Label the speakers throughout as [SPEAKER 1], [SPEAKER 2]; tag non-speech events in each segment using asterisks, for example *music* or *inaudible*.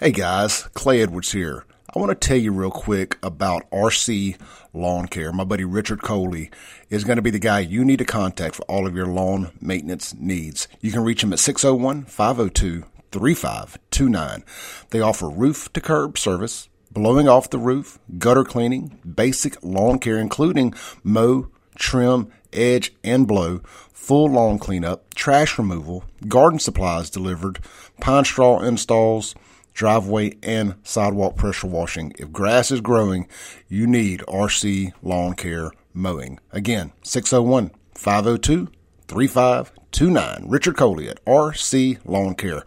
[SPEAKER 1] Hey guys, Clay Edwards here. I want to tell you real quick about RC Lawn Care. My buddy Richard Coley is going to be the guy you need to contact for all of your lawn maintenance needs. You can reach him at 601 502 3529. They offer roof to curb service, blowing off the roof, gutter cleaning, basic lawn care, including mow, trim, edge, and blow, full lawn cleanup, trash removal, garden supplies delivered, pine straw installs, driveway and sidewalk pressure washing. If grass is growing, you need RC Lawn Care Mowing. Again, 601 502 3529. Richard Coley at RC Lawn Care,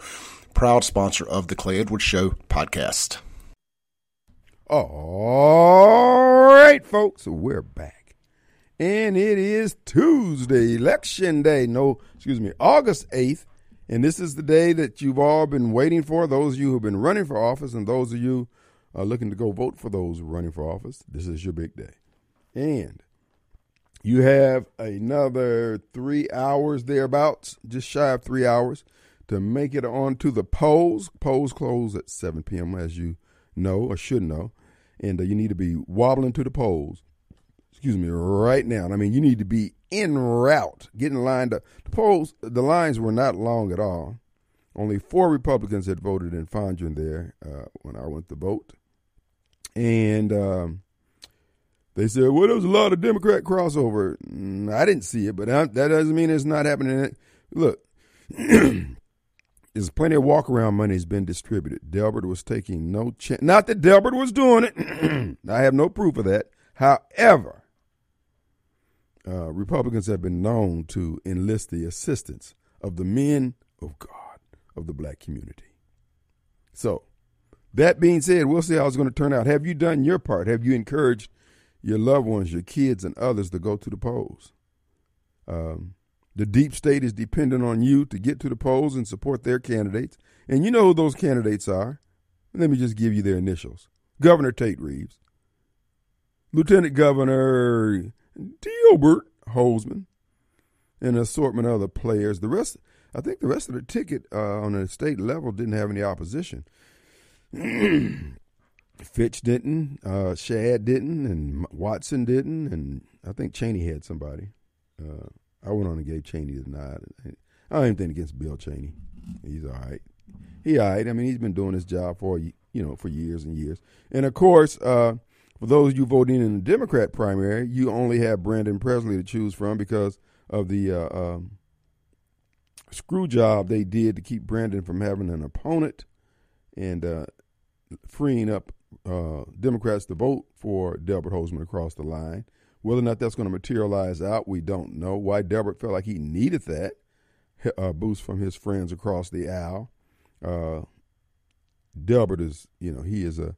[SPEAKER 1] proud sponsor of the Clay Edwards Show podcast.
[SPEAKER 2] All right, folks, we're back. And it is Tuesday, election day. No, excuse me, August 8th. And this is the day that you've all been waiting for. Those of you who've been running for office and those of you uh, looking to go vote for those running for office, this is your big day. And you have another three hours thereabouts, just shy of three hours, to make it onto the polls. Polls close at 7 p.m., as you know or should know. And uh, you need to be wobbling to the polls, excuse me, right now. I mean, you need to be en route, getting lined up. The polls, the lines were not long at all. Only four Republicans had voted in Fondren there uh, when I went to vote. And um, they said, well, there was a lot of Democrat crossover. Mm, I didn't see it, but that doesn't mean it's not happening. Look, *clears throat* there's plenty of walk around money has been distributed. Delbert was taking no chance. Not that Delbert was doing it. *clears throat* I have no proof of that. However, uh, Republicans have been known to enlist the assistance of the men of God of the black community. So, that being said, we'll see how it's going to turn out. Have you done your part? Have you encouraged your loved ones, your kids, and others to go to the polls? Um, the deep state is dependent on you to get to the polls and support their candidates. And you know who those candidates are. Let me just give you their initials Governor Tate Reeves, Lieutenant Governor Delbert Hosemann, and an assortment of other players. The rest, I think the rest of the ticket uh, on the state level didn't have any opposition. *clears throat* Fitch didn't, uh, Shad didn't, and Watson didn't, and I think Chaney had somebody. Uh, I went on and gave Chaney the nod. I don't even think against Bill Chaney. He's all right. He all right. I mean, he's been doing his job for you know for years and years. And of course, uh, for those you voting in the Democrat primary, you only have Brandon Presley to choose from because of the uh, um, screw job they did to keep Brandon from having an opponent and uh, freeing up uh, Democrats to vote for Delbert Hosemann across the line. Whether or not that's going to materialize out, we don't know. Why Delbert felt like he needed that uh, boost from his friends across the aisle. Uh, Delbert is, you know, he is a,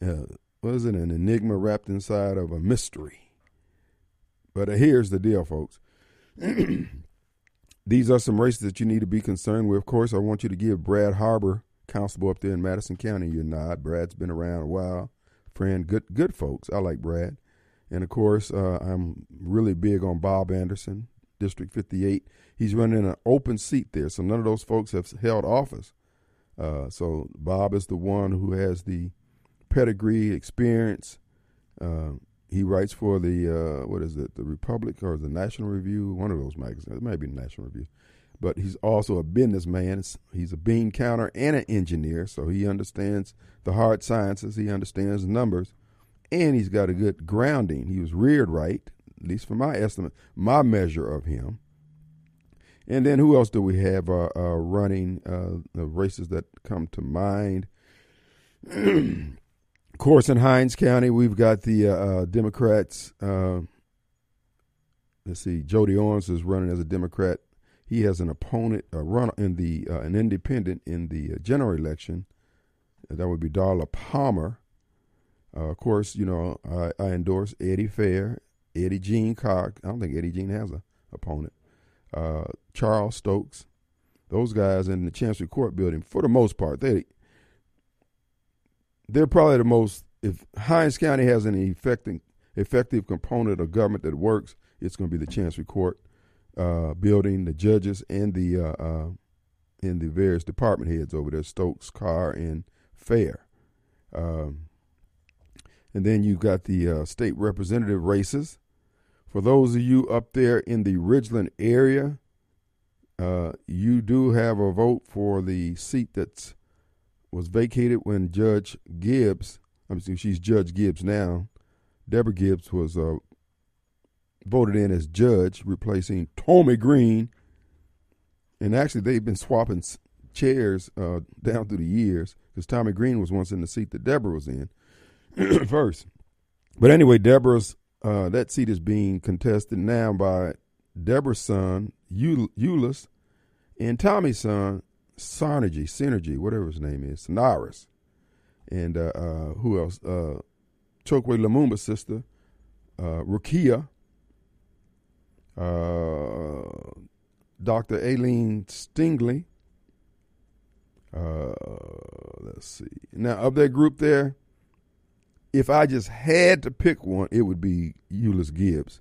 [SPEAKER 2] uh, it, an enigma wrapped inside of a mystery. But here's the deal, folks. *clears throat* These are some races that you need to be concerned with. Of course, I want you to give Brad Harbor, constable up there in Madison County, your nod. Brad's been around a while. Friend, good good folks. I like Brad. And of course, uh, I'm really big on Bob Anderson, District 58. He's running an open seat there, so none of those folks have held office. Uh, so Bob is the one who has the pedigree, experience. Uh, he writes for the uh, what is it, the Republic or the National Review, one of those magazines. It might be the National Review, but he's also a businessman. He's a bean counter and an engineer, so he understands the hard sciences. He understands numbers and he's got a good grounding. He was reared right, at least for my estimate, my measure of him. And then who else do we have uh, uh, running uh, the races that come to mind? *clears throat* *clears throat* course, in Hinds County, we've got the uh, uh, Democrats. Uh, let's see, Jody Owens is running as a Democrat. He has an opponent, a run in the an independent in the general election. That would be Darla Palmer. Uh, of course, you know, I, I, endorse Eddie Fair, Eddie Jean Carr. I don't think Eddie Jean has an opponent. Uh, Charles Stokes. Those guys in the Chancery Court building, for the most part, they they're probably the most. If Hinds County has an effective effective component of government that works, it's going to be the Chancery Court uh, building, the judges, and the uh, uh, and the various department heads over there, Stokes, Carr, and fair. Um, and then you've got the uh, state representative races. For those of you up there in the Ridgeland area, uh, you do have a vote for the seat that was vacated when Judge Gibbs, I'm mean, she's Judge Gibbs now. Deborah Gibbs was uh, voted in as judge, replacing Tomie Green. And actually, they've been swapping chairs uh, down through the years because Tomie Green was once in the seat that Deborah was in *clears throat* first. But anyway, Deborah's uh, that seat is being contested now by Deborah's son, Euless, and Tomie's son, Synergy, Synergy, whatever his name is, Sonaris. And uh, uh, who else? Uh, Chokwe Lumumba's sister, uh, Rukia, uh, Dr. Aileen Stingley. Uh, let's see. Now, of that group there, if I just had to pick one, it would be Euless Gibbs.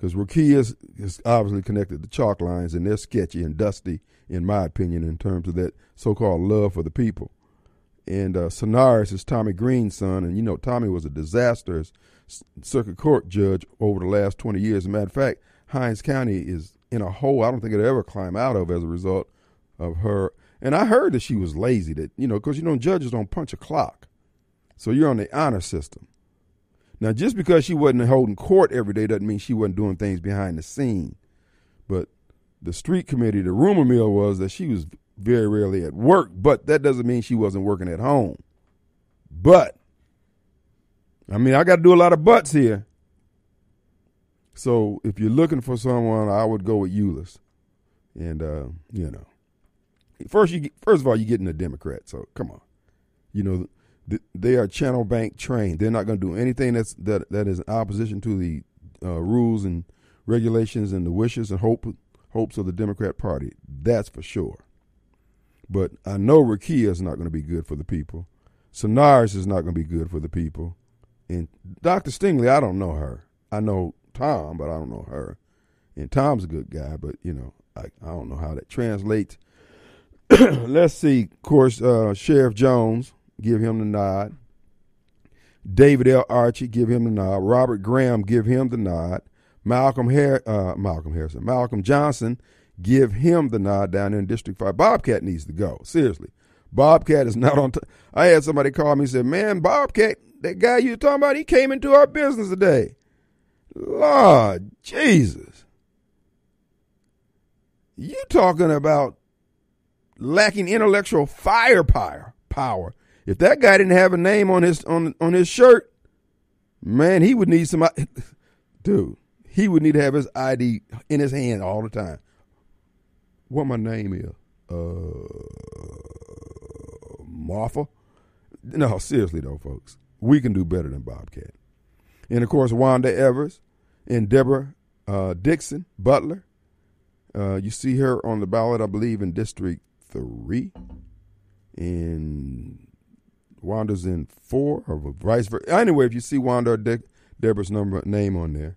[SPEAKER 2] Because Rukia is, is obviously connected to chalk lines, and they're sketchy and dusty, in my opinion, in terms of that so called love for the people. And uh, Sonaris is Tomie Green's son, and you know, Tomie was a disastrous circuit court judge over the last 20 years. As a matter of fact, Hinds County is in a hole I don't think it'll ever climb out of as a result of her. And I heard that she was lazy, that, you know, because, you know, judges don't punch a clock. So you're on the honor system. Now, just because she wasn't holding court every day doesn't mean she wasn't doing things behind the scene. But the street committee, the rumor mill was that she was very rarely at work, but that doesn't mean she wasn't working at home. But, I mean, I got to do a lot of buts here. So if you're looking for someone, I would go with Euless. And, uh, you know, first, you first of all, you're getting a Democrat. So come on. You know, they are channel bank trained. They're not going to do anything that's that that is in opposition to the uh, rules and regulations and the wishes and hope hopes of the Democrat Party. That's for sure. But I know Rukia is not going to be good for the people. Sonaris is not going to be good for the people. And Dr. Stingley, I don't know her. I know Tom, but I don't know her. And Tom's a good guy, but you know, I, I don't know how that translates. *clears throat* Let's see. Of course, uh, Sheriff Jones give him the nod. David L. Archie, give him the nod. Robert Graham, give him the nod. Malcolm uh, Malcolm Harrison, Malcolm Johnson, give him the nod down in District Five. Bobcat needs to go. Seriously, Bobcat is not on. T- I had somebody call me and said, "Man, Bobcat, that guy you talking about, he came into our business today." Lord Jesus, you talking about lacking intellectual firepower? Power. If that guy didn't have a name on his on on his shirt, man, he would need some. *laughs* Dude, he would need to have his ID in his hand all the time. What my name is? Uh, Martha. No, seriously though, folks, we can do better than Bobcat. And of course, Wanda Evers and Deborah uh, Dixon Butler. Uh, you see her on the ballot, I believe, in District Three. And Wanda's in four, or vice versa. Anyway, if you see Wanda De- Deborah's number name on there.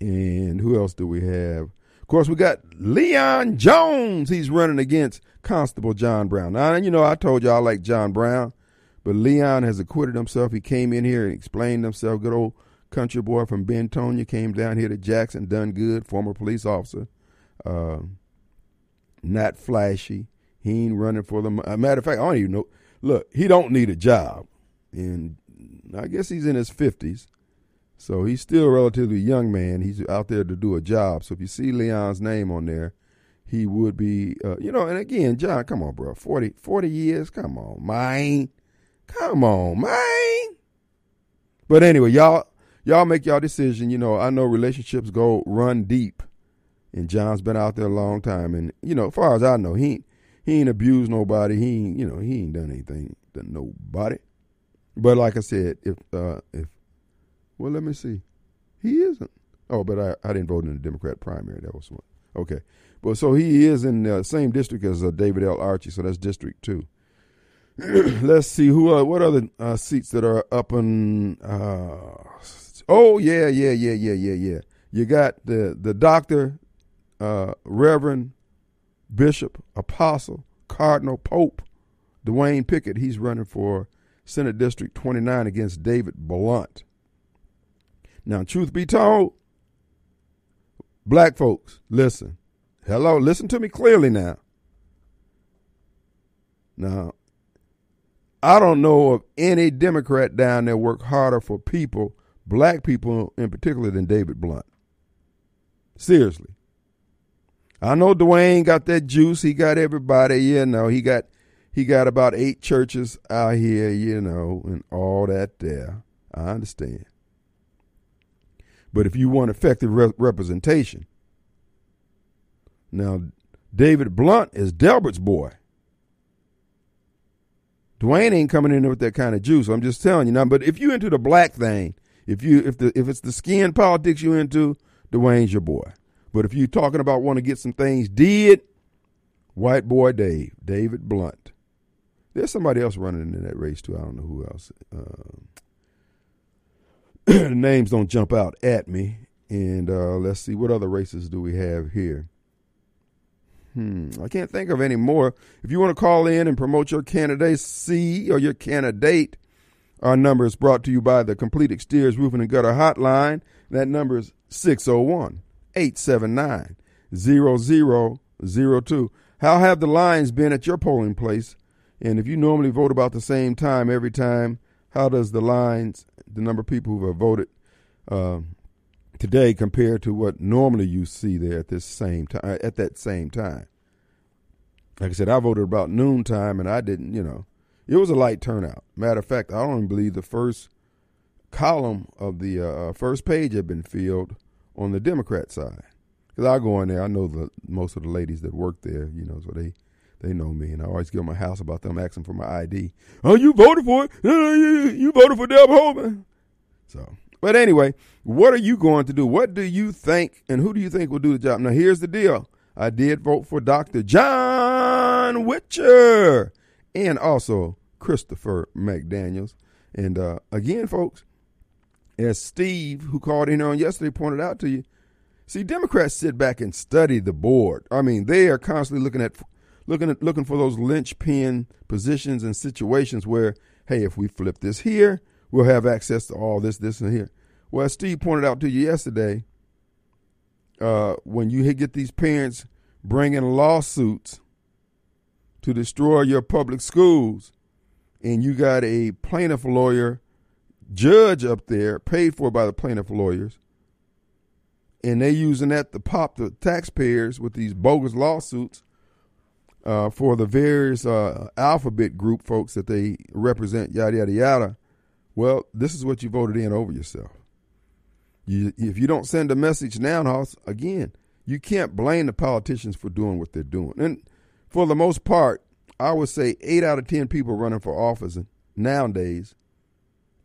[SPEAKER 2] And who else do we have? Of course, we got Leon Jones. He's running against Constable John Brown. Now, you know, I told you I like John Brown, but Leon has acquitted himself. He came in here and explained himself. Good old country boy from Bentonia came down here to Jackson, done good, former police officer. Uh, not flashy. He ain't running for the. matter of fact, I don't even know look, he don't need a job, and I guess he's in his fifties, so he's still a relatively young man. He's out there to do a job. So if you see Leon's name on there, he would be, uh, you know. And again, John, come on, bro, 40, 40 years, come on, man, come on, man. But anyway, y'all, y'all make y'all decision. You know, I know relationships go run deep, and John's been out there a long time, and you know, as far as I know, he he ain't abused nobody. He ain't, you know, he ain't done anything to nobody. But like I said, if uh if well, let me see, he isn't. Oh, but I, I didn't vote in the Democrat primary. That was one. Okay, but so he is in the same district as uh, David L. Archie. So that's District Two. *clears throat* Let's see who. Uh, what other uh, seats that are up in? Uh, oh yeah, yeah, yeah, yeah, yeah, yeah. You got the the doctor, uh, Reverend Bishop, Apostle, Cardinal, Pope, Dwayne Pickett, he's running for Senate District 29 against David Blount. Now, truth be told, black folks, listen. Hello, listen to me clearly now. Now, I don't know of any Democrat down there work harder for people, black people in particular, than David Blount. Seriously. I know Dwayne got that juice. He got everybody, you know. He got he got about eight churches out here, you know, and all that there. I understand. But if you want effective re- representation, now David Blount is Delbert's boy. Dwayne ain't coming in there with that kind of juice. I'm just telling you now. But if you into the black thing, if you if the if it's the skin politics you into, Dwayne's your boy. But if you're talking about want to get some things did, white boy Dave, David Blount. There's somebody else running in that race too. I don't know who else. The *clears throat* names don't jump out at me. And uh, let's see, what other races do we have here? Hmm, I can't think of any more. If you want to call in and promote your candidacy or your candidate, our number is brought to you by the Complete Exteriors Roofing and Gutter Hotline. That number is 601 879 0002. How have the lines been at your polling place? And if you normally vote about the same time every time, how does the lines, the number of people who have voted uh, today compare to what normally you see there at this same time at that same time? Like I said, I voted about noontime, and I didn't. You know, it was a light turnout. Matter of fact, I don't believe the first column of the uh, first page had been filled on the Democrat side. Because I go in there, I know the most of the ladies that work there. You know, so they they know me, and I always give them a house about them asking for my ID. Oh, you voted for it? You voted for Deb Holman. So, but anyway, what are you going to do? What do you think, and who do you think will do the job? Now, here's the deal. I did vote for Dr. John Witcher and also Christopher McDaniels. And uh, again, folks, as Steve, who called in on yesterday, pointed out to you, see, Democrats sit back and study the board. I mean, they are constantly looking at looking at looking for those linchpin positions and situations where, hey, if we flip this here, we'll have access to all this, this, and here. Well, Steve pointed out to you yesterday, uh, when you get these parents bringing lawsuits to destroy your public schools, and you got a plaintiff lawyer judge up there paid for by the plaintiff lawyers, and they using that to pop the taxpayers with these bogus lawsuits uh, for the various uh, alphabet group folks that they represent, yada, yada, yada. Well, this is what you voted in over yourself. You, if you don't send a message now, House, again, you can't blame the politicians for doing what they're doing. And for the most part, I would say eight out of 10 people running for office nowadays,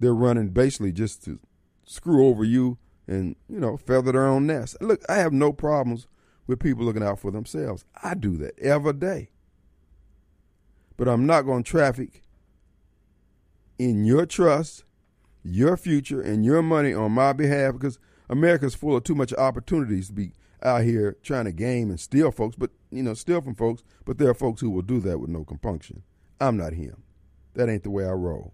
[SPEAKER 2] they're running basically just to screw over you and, you know, feather their own nest. Look, I have no problems with people looking out for themselves. I do that every day. But I'm not going to traffic in your trust, your future, and your money on my behalf because America's full of too much opportunities to be out here trying to game and steal folks, but you know, steal from folks, but there are folks who will do that with no compunction. I'm not him. That ain't the way I roll.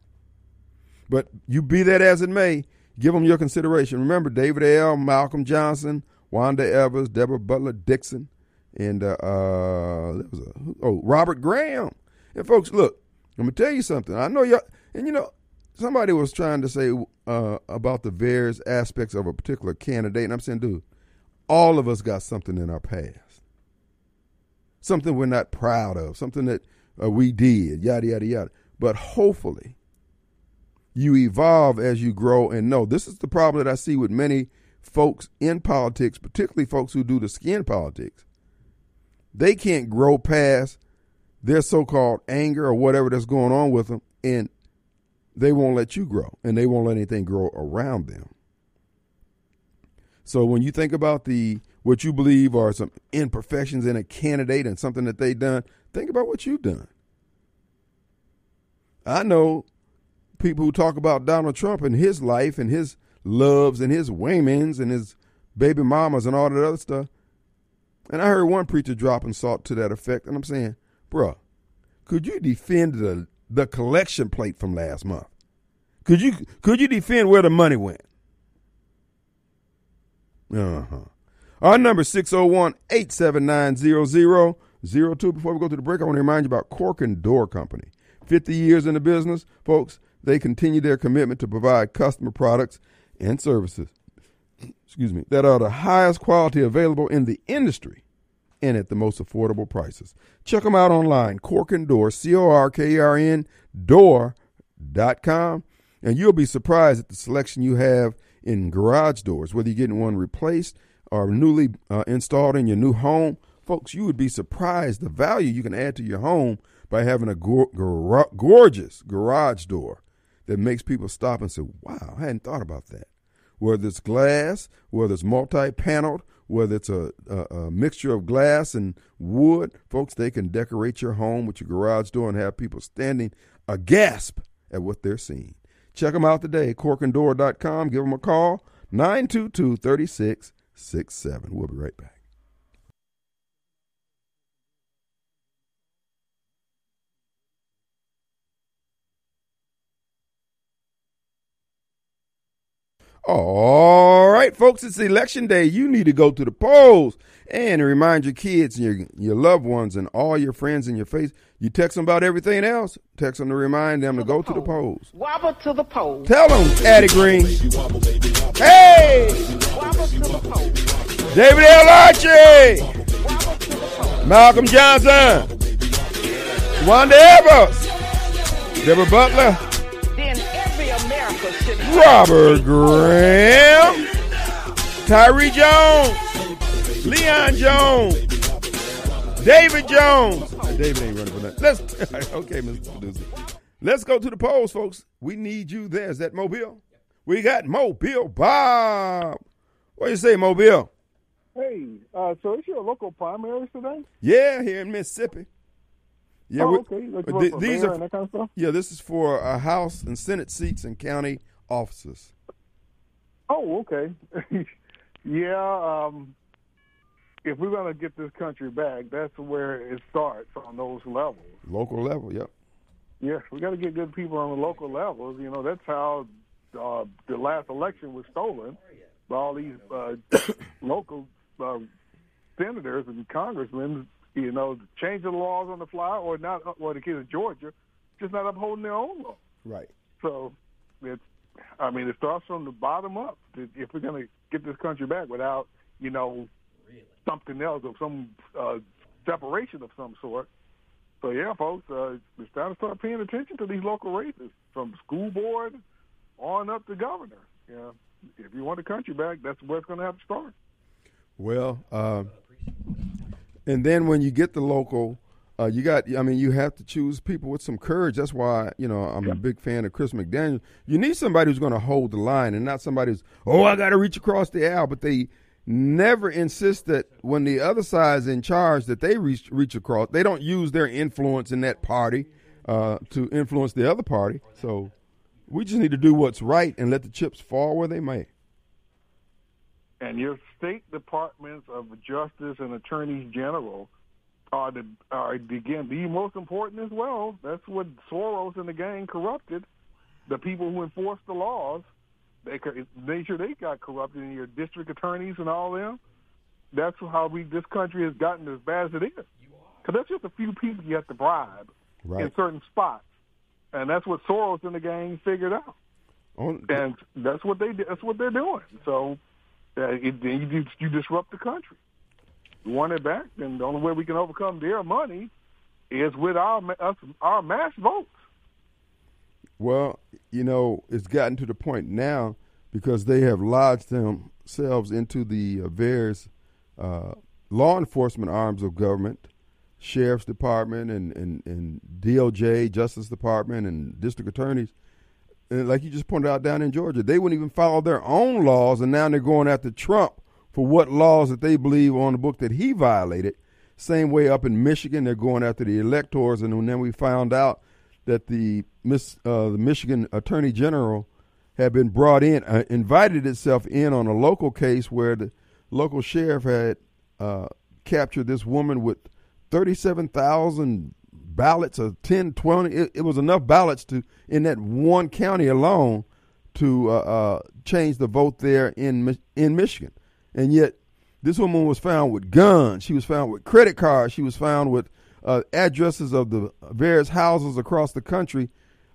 [SPEAKER 2] But you be that as it may, give them your consideration. Remember David L., Malcolm Johnson, Wanda Evers, Deborah Butler Dixon, and uh, uh, there was a, oh Robert Graham. And folks, look, I'm gonna tell you something. I know y'all, and you know, somebody was trying to say uh, about the various aspects of a particular candidate, and I'm saying, dude, all of us got something in our past, something we're not proud of, something that uh, we did, yada yada yada. But hopefully, you evolve as you grow and know. This is the problem that I see with many folks in politics, particularly folks who do the skin politics, they can't grow past their so called anger or whatever that's going on with them, and they won't let you grow, and they won't let anything grow around them. So when you think about the what you believe are some imperfections in a candidate and something that they've done, think about what you've done. I know people who talk about Donald Trump and his life and his loves and his women's and his baby mamas and all that other stuff. And I heard one preacher dropping salt to that effect, and I'm saying, bruh, could you defend the the collection plate from last month? Could you could you defend where the money went? Uh-huh. Our number 601-879-0002. Before we go to the break, I want to remind you about Corker Door Company. 50 years in the business, folks, they continue their commitment to provide customer products and services excuse me, that are the highest quality available in the industry and at the most affordable prices. Check them out online, Corker Door, C O R K E R N, door.com, and you'll be surprised at the selection you have in garage doors, whether you're getting one replaced or newly uh, installed in your new home. Folks, you would be surprised the value you can add to your home by having a go- gar- gorgeous garage door that makes people stop and say, wow, I hadn't thought about that whether it's glass, whether it's multi-paneled, whether it's a, a, a, mixture of glass and wood, folks, they can decorate your home with your garage door and have people standing aghast at what they're seeing. Check them out today, corkanddoor.com. Give them a call, 922 3667. We'll be right back. All right, folks, it's election day. You need to go to the polls and remind your kids and your, your loved ones and all your friends in your face. You text them about everything else. Text them to remind them to, to go to the polls.
[SPEAKER 3] Wobble to the polls.
[SPEAKER 2] Tell them, Addie Green. Hey!
[SPEAKER 3] Wobble to the polls.
[SPEAKER 2] David L. Archie. Malcolm Johnson. Wanda Evers. Deborah Butler. Robert Graham, Tyree Jones, Leon Jones, David Jones. David ain't running for that. Let's *laughs* okay, Mr. Producer. Let's go to the polls, folks. We need you there. Is that Mobile? We got Mobile Bob. What do you say, Mobile?
[SPEAKER 4] Hey, uh, so is your local primaries today?
[SPEAKER 2] Yeah, here in Mississippi. Yeah,
[SPEAKER 4] oh, okay. Like th-
[SPEAKER 2] these are
[SPEAKER 4] kind of.
[SPEAKER 2] Yeah, this is for uh, House and Senate seats and county officers.
[SPEAKER 4] Oh, okay. *laughs* yeah, um, if we're going to get this country back, that's where it starts on those levels.
[SPEAKER 2] Local level, yep.
[SPEAKER 4] Yes, we got to get good people on the local levels. You know, that's how uh, the last election was stolen by all these uh, *coughs* local uh, senators and congressmen. You know, changing the laws on the fly, or not, or the kids of Georgia, just not upholding their own law.
[SPEAKER 2] Right.
[SPEAKER 4] So it's I mean, it starts from the bottom up. If we're going to get this country back without, you know, really? something else or some uh, separation of some sort. So yeah, folks, uh, it's time to start paying attention to these local races, from school board on up to governor. Yeah, if you want the country back, that's where it's going to have to start.
[SPEAKER 2] Well, uh, and then when you get the local uh, you got, I mean, you have to choose people with some courage. That's why, you know, I'm yeah. a big fan of Chris McDaniel. You need somebody who's going to hold the line and not somebody who's, oh, I got to reach across the aisle. But they never insist that when the other side's in charge that they reach, reach across. They don't use their influence in that party uh, to influence the other party. So we just need to do what's right and let the chips fall where they may.
[SPEAKER 4] And your state departments of justice and attorneys general – are the are again the most important as well. That's what Soros and the gang corrupted. The people who enforce the laws, they made sure they got corrupted in your district attorneys and all them. That's how we this country has gotten as bad as it is. Because that's just a few people you have to bribe right. in certain spots, and that's what Soros and the gang figured out. Oh, and that's what they that's what they're doing. So uh, it, you, you disrupt the country want it back, then the only way we can overcome their money is with our us, our mass votes.
[SPEAKER 2] Well, you know, it's gotten to the point now because they have lodged themselves into the uh, various uh, law enforcement arms of government, sheriff's department and, and, and DOJ, Justice Department, and district attorneys. And like you just pointed out down in Georgia, they wouldn't even follow their own laws, and now they're going after Trump for what laws that they believe on the book that he violated. Same way up in Michigan, they're going after the electors, and then we found out that the Miss uh, the Michigan Attorney General had been brought in, uh, invited itself in on a local case where the local sheriff had uh, captured this woman with thirty-seven thousand ballots of 10, 20. It, it was enough ballots to in that one county alone to uh, uh, change the vote there in in Michigan, and yet this woman was found with guns. She was found with credit cards. She was found with uh, addresses of the various houses across the country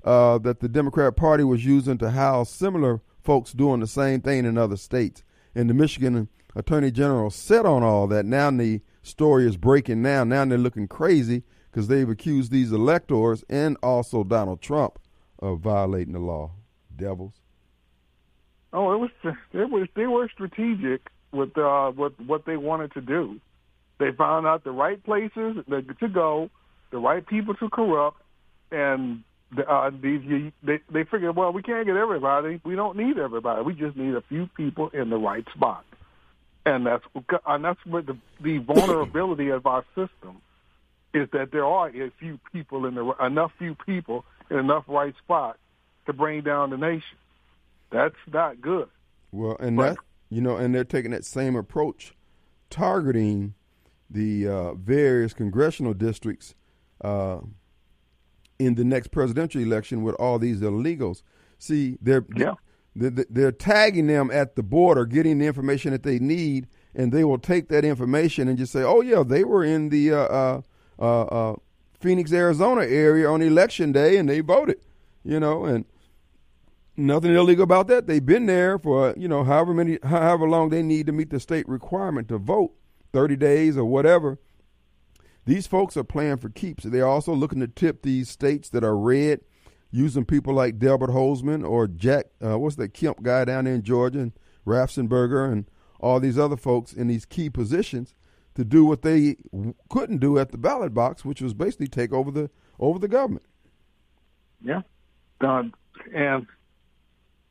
[SPEAKER 2] uh, that the Democrat Party was using to house similar folks doing the same thing in other states. And the Michigan Attorney General set on all that. Now the story is breaking now. Now they're looking crazy because they've accused these electors and also Donald Trump of violating the law. Devils.
[SPEAKER 4] Oh, it was it was they were strategic with uh, with what they wanted to do. They found out the right places to go, the right people to corrupt, and uh, these they they figured, well, we can't get everybody. We don't need everybody. We just need a few people in the right spot, and that's and that's what the, the *coughs* vulnerability of our system is that there are a few people in the enough few people in enough right spot to bring down the nation. That's not good.
[SPEAKER 2] Well, and but, that you know, and they're taking that same approach, targeting the uh, various congressional districts uh, in the next presidential election with all these illegals. See, they're yeah. they're, they're tagging them at the border, getting the information that they need, and they will take that information and just say, "Oh yeah, they were in the uh, uh, uh, uh Phoenix, Arizona area on election day, and they voted." You know, and nothing illegal about that. They've been there for you know however many, however long they need to meet the state requirement to vote, thirty days or whatever. These folks are playing for keeps. They're also looking to tip these states that are red, using people like Delbert Hosemann or Jack, uh, what's that Kemp guy down there in Georgia, and Raffensperger, and all these other folks in these key positions to do what they couldn't do at the ballot box, which was basically take over the over the government.
[SPEAKER 4] Yeah, done. And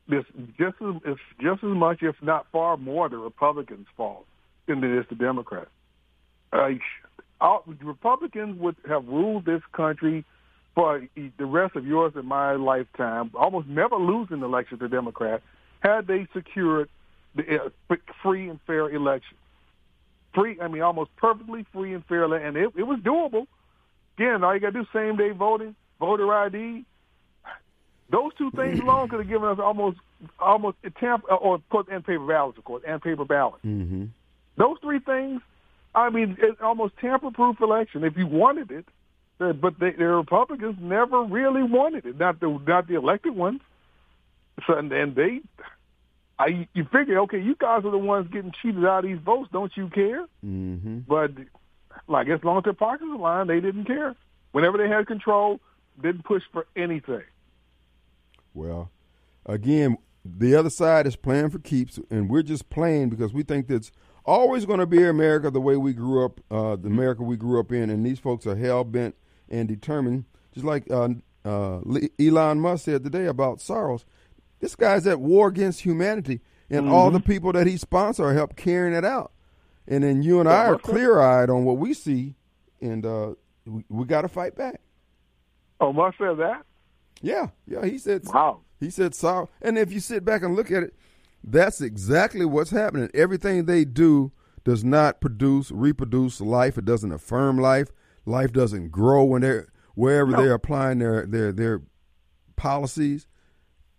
[SPEAKER 4] this just as it's just as much, if not far more, the Republicans' fault than it is the Democrats. Uh, Republicans would have ruled this country for the rest of yours and my lifetime, almost never losing the election to Democrats, had they secured the uh, free and fair election. Free, I mean, almost perfectly free and fair, and it, it was doable. Again, all you got to do same day voting, voter ID, those two things *clears throat* alone could have given us almost almost a temp or put and paper ballots, of course, and paper ballots.
[SPEAKER 2] Mm-hmm.
[SPEAKER 4] Those three things, I mean, it's almost tamper-proof election if you wanted it. But the, the Republicans never really wanted it, not the not the elected ones. So and, and they, I you figure, okay, you guys are the ones getting cheated out of these votes. Don't you care?
[SPEAKER 2] Mm-hmm.
[SPEAKER 4] But like as long as their pockets aligned, they didn't care. Whenever they had control, didn't push for anything.
[SPEAKER 2] Well, again, the other side is playing for keeps, and we're just playing because we think that's always going to be America the way we grew up, uh, the America we grew up in, and these folks are hell bent and determined, just like uh, uh, Elon Musk said today about Soros. This guy's at war against humanity, and mm-hmm. all the people that he sponsors are help carrying it out. And then you and I are clear eyed on what we see, and uh, we, we got to fight back.
[SPEAKER 4] Oh, Musk said that.
[SPEAKER 2] Yeah, yeah. He said.
[SPEAKER 4] Wow.
[SPEAKER 2] He said Soros. And if you sit back and look at it, that's exactly what's happening. Everything they do does not produce, reproduce life. It doesn't affirm life. Life doesn't grow when they're wherever no. they're applying their their their policies.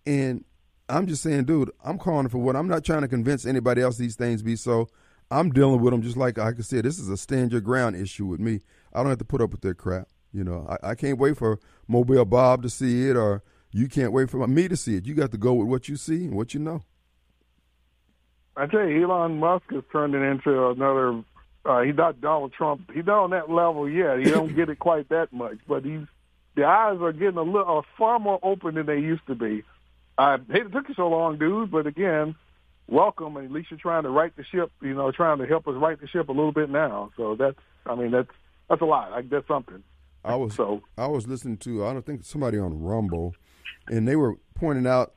[SPEAKER 2] And I'm just saying, dude, I'm calling for what I'm not trying to convince anybody else these things be so. I'm dealing with them just like I could say. This is a stand your ground issue with me. I don't have to put up with their crap. You know, I, I can't wait for Mobile Bob to see it, or you can't wait for me to see it. You got to go with what you see and what you know.
[SPEAKER 4] I tell you, Elon Musk has turned it into another. Uh, he's not Donald Trump. He's not on that level yet. He don't get it quite that much, but he's the eyes are getting a little are far more open than they used to be. I hate it took you so long, dude, but again, welcome. And at least you're trying to right the ship. You know, trying to help us right the ship a little bit now. So that's, I mean, that's that's a lot. Like, that's something.
[SPEAKER 2] I was so I was listening to I don't think somebody on Rumble, and they were pointing out,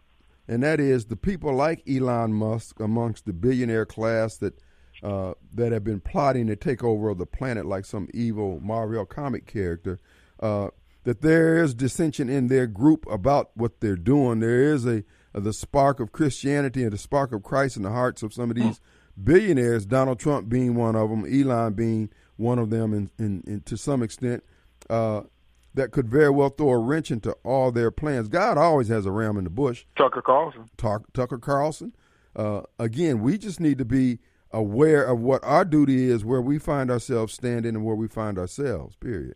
[SPEAKER 2] and that is the people like Elon Musk amongst the billionaire class that uh, that have been plotting to take over the planet like some evil Marvel comic character. Uh, that there is dissension in their group about what they're doing. There is a, a, the spark of Christianity and the spark of Christ in the hearts of some of these billionaires. Donald Trump being one of them, Elon being one of them, and, and, and to some extent uh, that could very well throw a wrench into all their plans. God always has a ram in the bush.
[SPEAKER 4] Tucker Carlson.
[SPEAKER 2] Tucker Carlson. Uh, again, we just need to be aware of what our duty is, where we find ourselves standing, and where we find ourselves. Period.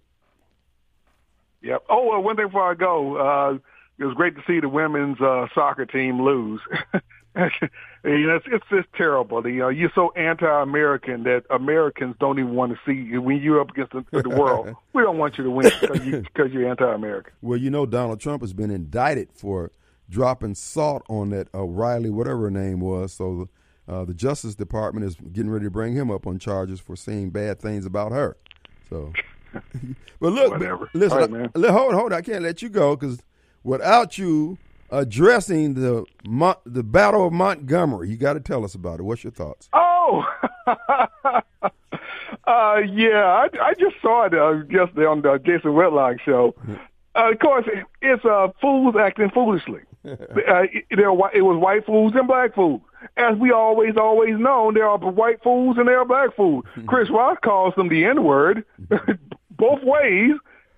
[SPEAKER 4] Yep. Oh, well, one thing before I go, uh, it was great to see the women's uh, soccer team lose. *laughs* *laughs* you know, it's, it's just terrible. You know, you're so anti-American that Americans don't even want to see you when you're up against the, the world. *laughs* we don't want you to win because you, you're anti-American.
[SPEAKER 2] Well, you know, Donald Trump has been indicted for dropping salt on that O'Reilly, whatever her name was. So uh, the Justice Department is getting ready to bring him up on charges for saying bad things about her. So, *laughs* but look,
[SPEAKER 4] Whatever.
[SPEAKER 2] listen,
[SPEAKER 4] right.
[SPEAKER 2] I- hold, hold, I can't let you go because without you addressing the Mon- the Battle of Montgomery, you got to tell us about it. What's your thoughts?
[SPEAKER 4] Oh, *laughs* uh, yeah, I, I just saw it uh, yesterday on the Jason Whitlock show. Uh, of course, it, it's uh, fools acting foolishly. *laughs* uh, it, there it was white fools and black fools. As we always, always know, there are white fools and there are black fools. *laughs* Chris Rock calls them the N-word both ways,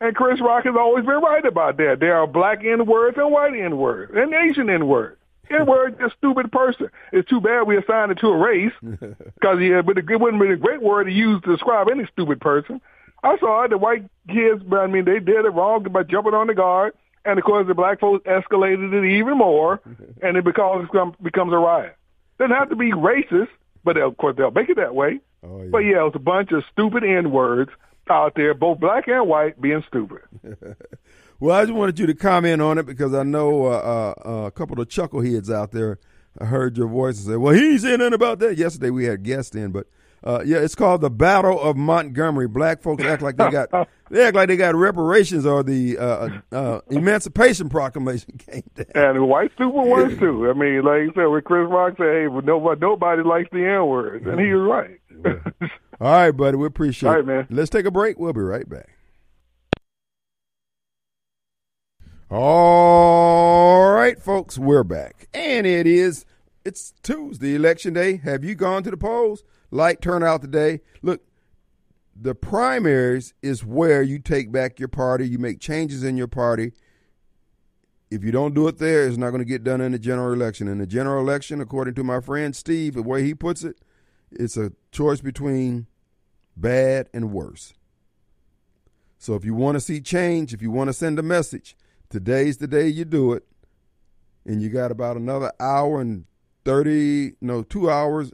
[SPEAKER 4] and Chris Rock has always been right about that. There are black N-words and white N-words and Asian N-words. N-word is a stupid person. It's too bad we assigned it to a race *laughs* because yeah, but it wouldn't be a great word to use to describe any stupid person. I saw it. The white kids, but I mean, they did it wrong by jumping on the guard, and of course, the black folks escalated it even more, *laughs* and it becomes becomes a riot. Doesn't have to be racist, but of course they'll make it that way.
[SPEAKER 2] Oh, yeah.
[SPEAKER 4] But yeah, it was a bunch of stupid N words out there, both black and white, being stupid. *laughs*
[SPEAKER 2] Well, I just wanted you to comment on it because I know uh, uh, a couple of chuckleheads out there heard your voice and said, "Well, he ain't saying nothing about that." Yesterday we had guests in, but uh, yeah, it's called the Battle of Montgomery. Black folks act like they got *laughs* they act like they got reparations or the uh, uh, Emancipation Proclamation *laughs* came down.
[SPEAKER 4] And the white stupid ones too. I mean, like you said, when Chris Rock said, "Hey, nobody, nobody likes the N word," and he was right.
[SPEAKER 2] All right, buddy, we appreciate
[SPEAKER 4] All
[SPEAKER 2] it.
[SPEAKER 4] right, man.
[SPEAKER 2] Let's take a break. We'll be right back. All right, folks, we're back. And it is it's Tuesday, election day. Have you gone to the polls? Light turnout today. Look, the primaries is where you take back your party, you make changes in your party. If you don't do it there, it's not going to get done in the general election. In the general election, according to my friend Steve, the way he puts it, it's a choice between bad and worse. So if you want to see change, if you want to send a message, today's the day you do it. And you got about another hour and 30, no, two hours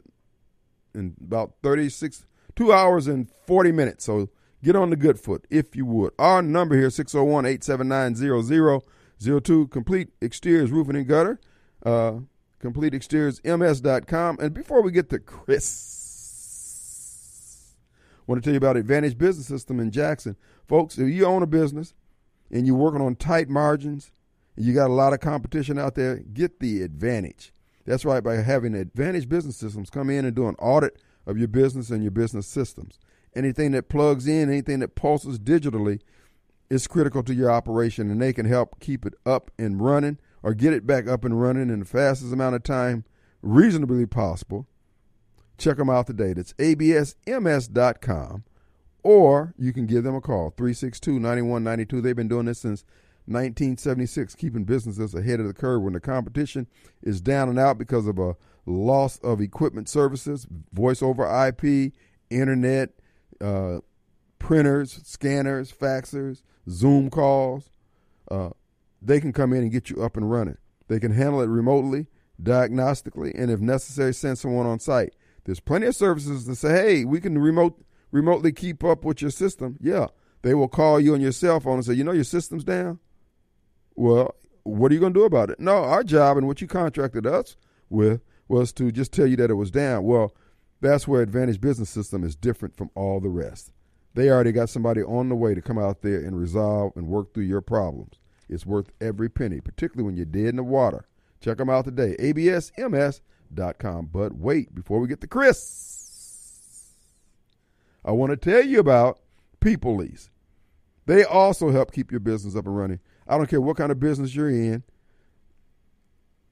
[SPEAKER 2] and about 36, two hours and 40 minutes. So get on the good foot if you would. Our number here, 601 879 0002, complete exteriors roofing and gutter. Uh, complete exteriors ms.com. And before we get to Chris, want to tell you about Advantage Business System in Jackson. Folks, if you own a business and you're working on tight margins, and you got a lot of competition out there, get the advantage. That's right, by having Advantage Business Systems come in and do an audit of your business and your business systems. Anything that plugs in, anything that pulses digitally is critical to your operation, and they can help keep it up and running or get it back up and running in the fastest amount of time reasonably possible. Check them out today. That's absms.com, or you can give them a call, 362 9192. They've been doing this since 1976, keeping businesses ahead of the curve when the competition is down and out because of a loss of equipment services, voice over IP, internet, uh, printers, scanners, faxers, Zoom calls. Uh, they can come in and get you up and running. They can handle it remotely, diagnostically, and if necessary, send someone on site. There's plenty of services that say, "Hey, we can remote remotely keep up with your system." Yeah, they will call you on your cell phone and say, "You know your system's down." Well, what are you going to do about it? No, our job and what you contracted us with was to just tell you that it was down. Well, that's where Advantage Business System is different from all the rest. They already got somebody on the way to come out there and resolve and work through your problems. It's worth every penny, particularly when you're dead in the water. Check them out today, absms.com. But wait, before we get to Chris, I want to tell you about People Lease. They also help keep your business up and running. I don't care what kind of business you're in.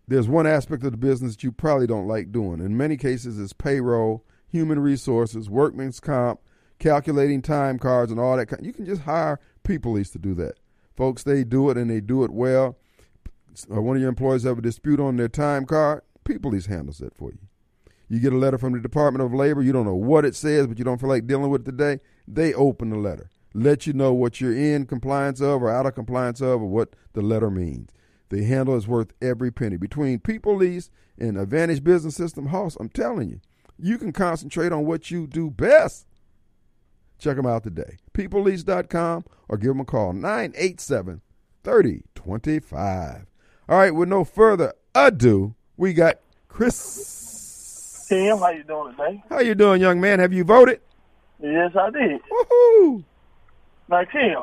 [SPEAKER 2] There's one aspect of the business that you probably don't like doing. In many cases, it's payroll, human resources, workman's comp, calculating time cards, and all that. Kind. You can just hire People Lease to do that. Folks, they do it and they do it well. One of your employees have a dispute on their time card, People Lease handles that for you. You get a letter from the Department of Labor, you don't know what it says, but you don't feel like dealing with it today. They open the letter, let you know what you're in compliance of or out of compliance of, or what the letter means. The handle is worth every penny. Between People Lease and Advantage Business System Hoss, I'm telling you, you can concentrate on what you do best. Check them out today. PeopleLease.com or give them a call 987 3025. All right, with no further ado, we got Chris.
[SPEAKER 5] Tim, how you doing today?
[SPEAKER 2] How you doing, young man? Have you voted?
[SPEAKER 5] Yes, I did.
[SPEAKER 2] Woohoo!
[SPEAKER 5] Now, Tim,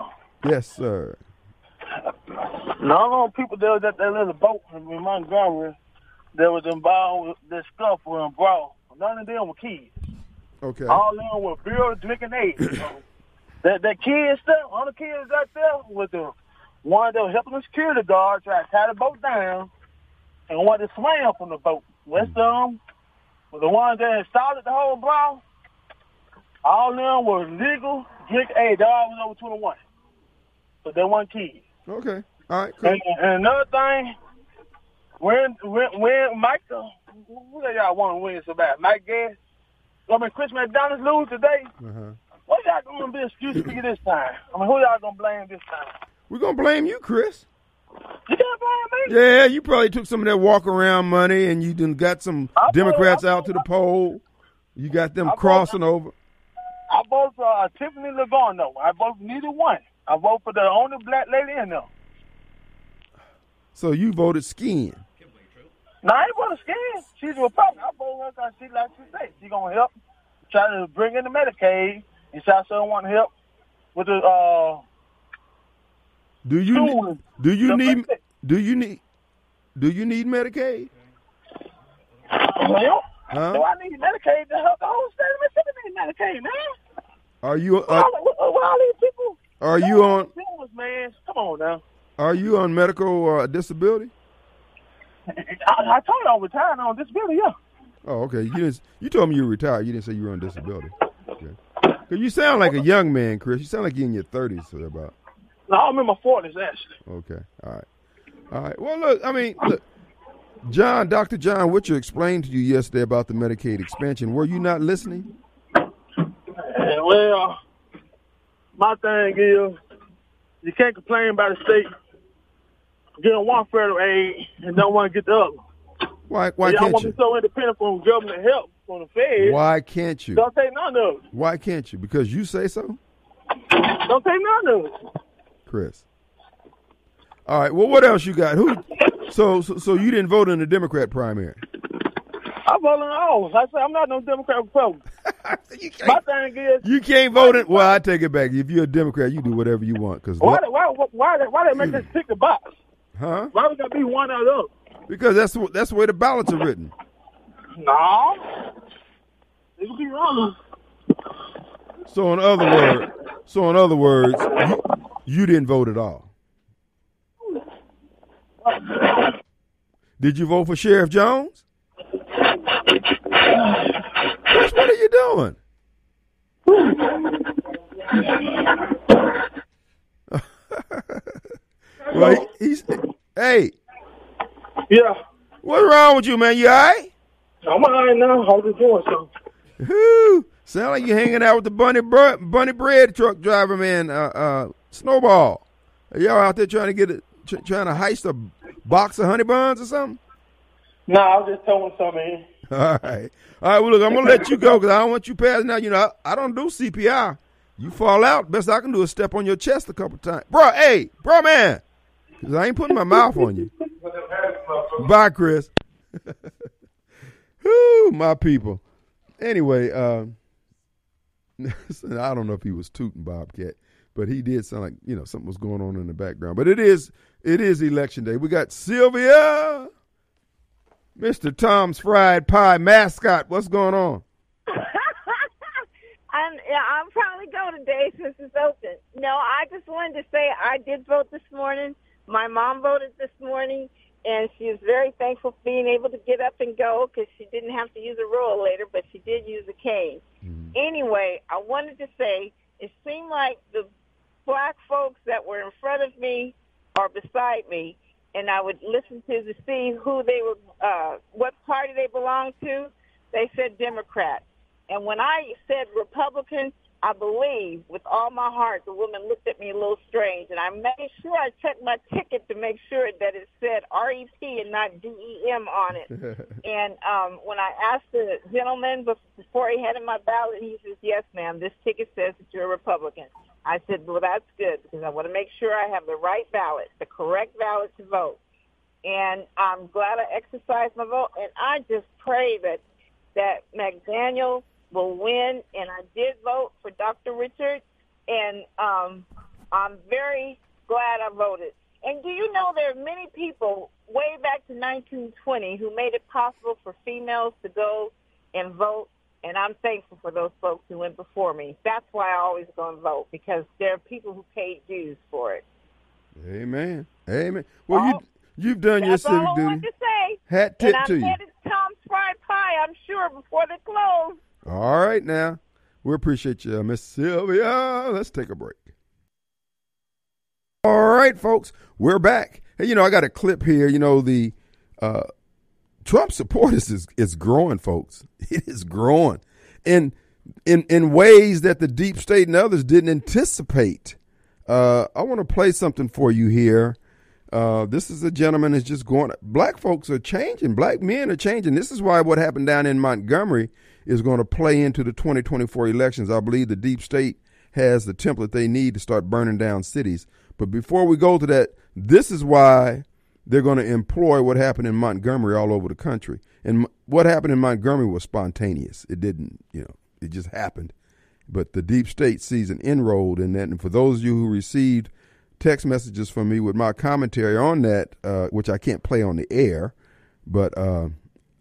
[SPEAKER 2] Yes, sir.
[SPEAKER 5] not all people there that that little boat in Montgomery that was involved with this scuffle and brawl. None of them were kids.
[SPEAKER 2] Okay.
[SPEAKER 5] All of them were beer drinking age. *clears throat* that that kids stuff, all the kids out there with the one that was helping the security guard try to tie the boat down and wanted to swim from the boat. West of them was the ones that started the whole brawl. All of them were legal drink. They all was over twenty one. But they weren't kids.
[SPEAKER 2] Okay. All right. Cool.
[SPEAKER 5] And, and another thing, when when when Michael, who that y'all want to win so bad? Mike Gas. I mean, Chris McDonald's lose today.
[SPEAKER 2] Uh-huh.
[SPEAKER 5] What y'all gonna be excuse for you this time? I mean, who y'all gonna blame this time?
[SPEAKER 2] We're gonna blame you, Chris.
[SPEAKER 5] You can't blame me.
[SPEAKER 2] Yeah, you probably took some of that walk around money and you done got some
[SPEAKER 5] I
[SPEAKER 2] Democrats
[SPEAKER 5] I
[SPEAKER 2] out to the poll. You got them
[SPEAKER 5] I
[SPEAKER 2] crossing over.
[SPEAKER 5] I vote for uh, Tiffany Longino. I vote for neither one. I vote for the only black lady in there.
[SPEAKER 2] So you voted skin.
[SPEAKER 5] Now, I ain't gonna scan. She's a Republican. I vote for her because she, like she said, she gonna help try to bring in the Medicaid, and she also want to help with the uh,
[SPEAKER 2] Do you ne- do you need do you need do you need Medicaid?
[SPEAKER 5] Well,
[SPEAKER 2] Huh?
[SPEAKER 5] do I need Medicaid to help the whole state of Mississippi need Medicaid, man?
[SPEAKER 2] Are you uh,
[SPEAKER 5] all, all these people.
[SPEAKER 2] are you on
[SPEAKER 5] Homeless, man. Come on now.
[SPEAKER 2] are you on medical uh, disability?
[SPEAKER 5] I, I told you I'm retired on disability, yeah.
[SPEAKER 2] Oh, okay. You didn't. You told me you were retired. You didn't say you were on disability. Okay. 'Cause you sound like a young man, Chris. You sound like you're in your thirties or about.
[SPEAKER 5] No, I'm in my 40s, actually.
[SPEAKER 2] Okay. All right. All right. Well, look. I mean, look. John, Doctor John Witcher explained to you yesterday about the Medicaid expansion. Were you not listening?
[SPEAKER 5] Well, my thing is, you can't complain about the state getting one federal aid and don't want to get the other.
[SPEAKER 2] Why? Why
[SPEAKER 5] Y'all
[SPEAKER 2] can't
[SPEAKER 5] want to be so independent from government help from the feds.
[SPEAKER 2] Why can't you?
[SPEAKER 5] Don't take none of it.
[SPEAKER 2] Why can't you? Because you say so,
[SPEAKER 5] Don't take none of it.
[SPEAKER 2] Chris. All right. Well, what else you got? Who? So, so, so you didn't vote in the Democrat primary?
[SPEAKER 5] I vote on all. I said I'm not no Democrat Republican. *laughs*
[SPEAKER 2] you
[SPEAKER 5] My thing is,
[SPEAKER 2] You can't vote in. Well, I take it back. If you're a Democrat, you do whatever you want. Cause
[SPEAKER 5] why, why, why, why, they- why they make us pick a box?
[SPEAKER 2] huh?
[SPEAKER 5] Why would that be one the other?
[SPEAKER 2] Because that's the- that's the way the ballots are written.
[SPEAKER 5] No. It could be wrong.
[SPEAKER 2] So in other words, so in other words, you, didn't vote at all. Did you vote for Sheriff Jones? Chris, what are you doing? *laughs* well, he, he's hey,
[SPEAKER 5] Yeah.
[SPEAKER 2] what's wrong with you, man? You all right?
[SPEAKER 5] I'm all right now. I was just doing something.
[SPEAKER 2] Whoo! Sound like you hanging out with the bunny br- bunny bread truck driver, man. Uh, uh, Snowball. Are y'all out there trying to get a, tr- trying to heist a box of honey buns or something?
[SPEAKER 5] No, I was just throwing something in. *laughs*
[SPEAKER 2] All right, all right. Well, look, I'm gonna let you go because I don't want you passing out. You know, I, I don't do CPR. You fall out, best I can do is step on your chest a couple times, bro. Hey, bro, man, because I ain't putting my mouth on you. *laughs* Bye, Chris. *laughs* Whoo, my people. Anyway, uh, I don't know if he was tooting Bobcat, but he did sound like you know something was going on in the background. But it is it is election day. We got Sylvia, Mr. Tom's Fried Pie mascot. What's going on? *laughs*
[SPEAKER 6] I'm, yeah, I'll probably go today since it's open. No, I just wanted to say I did vote this morning. My mom voted this morning, and she was very thankful for being able to get up and go because she didn't have to use a rollator, but she did use a cane. Mm-hmm. Anyway, I wanted to say it seemed like the black folks that were in front of me or beside me, and I would listen to to see who they were, uh, what party they belonged to. They said Democrat, and when I said Republican, I believe with all my heart the woman looked at me a little strange, and I made sure I checked my ticket to make sure that it said REP and not DEM on it. *laughs* and um, when I asked the gentleman before he handed my ballot, he says, "Yes, ma'am, this ticket says that you're a Republican." I said, "Well, that's good because I want to make sure I have the right ballot, the correct ballot to vote." And I'm glad I exercised my vote, and I just pray that that McDaniel will win. And I did vote for Dr. Richard, and um, I'm very glad I voted. And do you know there are many people way back to 1920 who made it possible for females to go and vote? And I'm thankful for those folks who went before me. That's why I always go and vote because there are people who paid dues for it.
[SPEAKER 2] Amen. Amen. Well,
[SPEAKER 6] Oh,
[SPEAKER 2] you you've done your
[SPEAKER 6] That's
[SPEAKER 2] civic duty.
[SPEAKER 6] to say.
[SPEAKER 2] Hat tip
[SPEAKER 6] and I'm
[SPEAKER 2] to you.
[SPEAKER 6] Tom's Fried Pie, I'm sure, before they close.
[SPEAKER 2] All right, now we appreciate you, uh, Miss Sylvia. Let's take a break. All right, folks, we're back. Hey, you know, I got a clip here. You know, the uh, Trump support is, is growing, folks. *laughs* It is growing, in in in ways that the deep state and others didn't anticipate. Uh, I want to play something for you here. Uh, this is a gentleman that's just going. Black folks are changing. Black men are changing. This is why what happened down in Montgomery is going to play into the 2024 elections. I believe the deep state has the template they need to start burning down cities. But before we go to that, this is why they're going to employ what happened in Montgomery all over the country. And what happened in Montgomery was spontaneous. It didn't, you know, it just happened. But the deep state sees an inroad in that. And for those of you who received text messages from me with my commentary on that, uh, which I can't play on the air, but uh,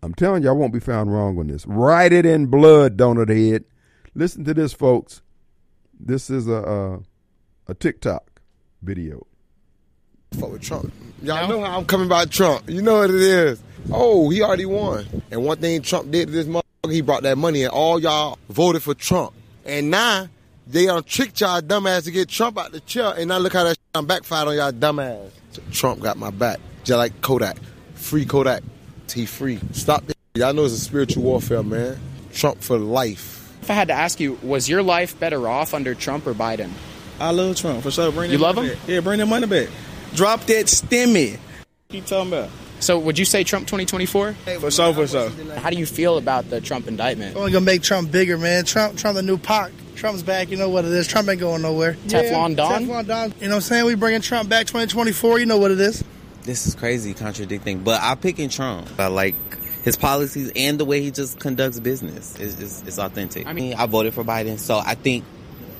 [SPEAKER 2] I'm telling you, I won't be found wrong on this. Write it in blood, donut head. Listen to this, folks. This is a a, a TikTok video.
[SPEAKER 7] Fuck with Trump. Y'all know how I'm coming about Trump. You know what it is. Oh, he already won. And one thing Trump did to this motherfucker, he brought that money and all y'all voted for Trump. And now they done tricked y'all dumbass to get Trump out the chair. And now look how that shit done backfired on y'all dumbass. So Trump got my back. Just like Kodak. Free Kodak. He free. Stop this. Y'all know it's a spiritual warfare, man. Trump for life.
[SPEAKER 8] If I had to ask you, was your life better off under Trump or Biden?
[SPEAKER 9] I love Trump for sure. Bring
[SPEAKER 8] You love him?
[SPEAKER 9] Back. Yeah, bring that money back. Drop that stimmy. You talking about?
[SPEAKER 8] So would you say Trump 2024?
[SPEAKER 9] For sure, for sure.
[SPEAKER 8] How do you feel about the Trump indictment?
[SPEAKER 10] Only gonna make Trump bigger, man. Trump, Trump, the new Pac. Trump's back. You know what it is. Trump ain't going nowhere.
[SPEAKER 8] Teflon Don?
[SPEAKER 10] Teflon Don. You know what I'm saying? We bringing Trump back 2024. You know what it is.
[SPEAKER 11] This is crazy, contradicting, but I'm picking Trump. I like his policies and the way he just conducts business. is is is authentic. I mean, I voted for Biden, so I think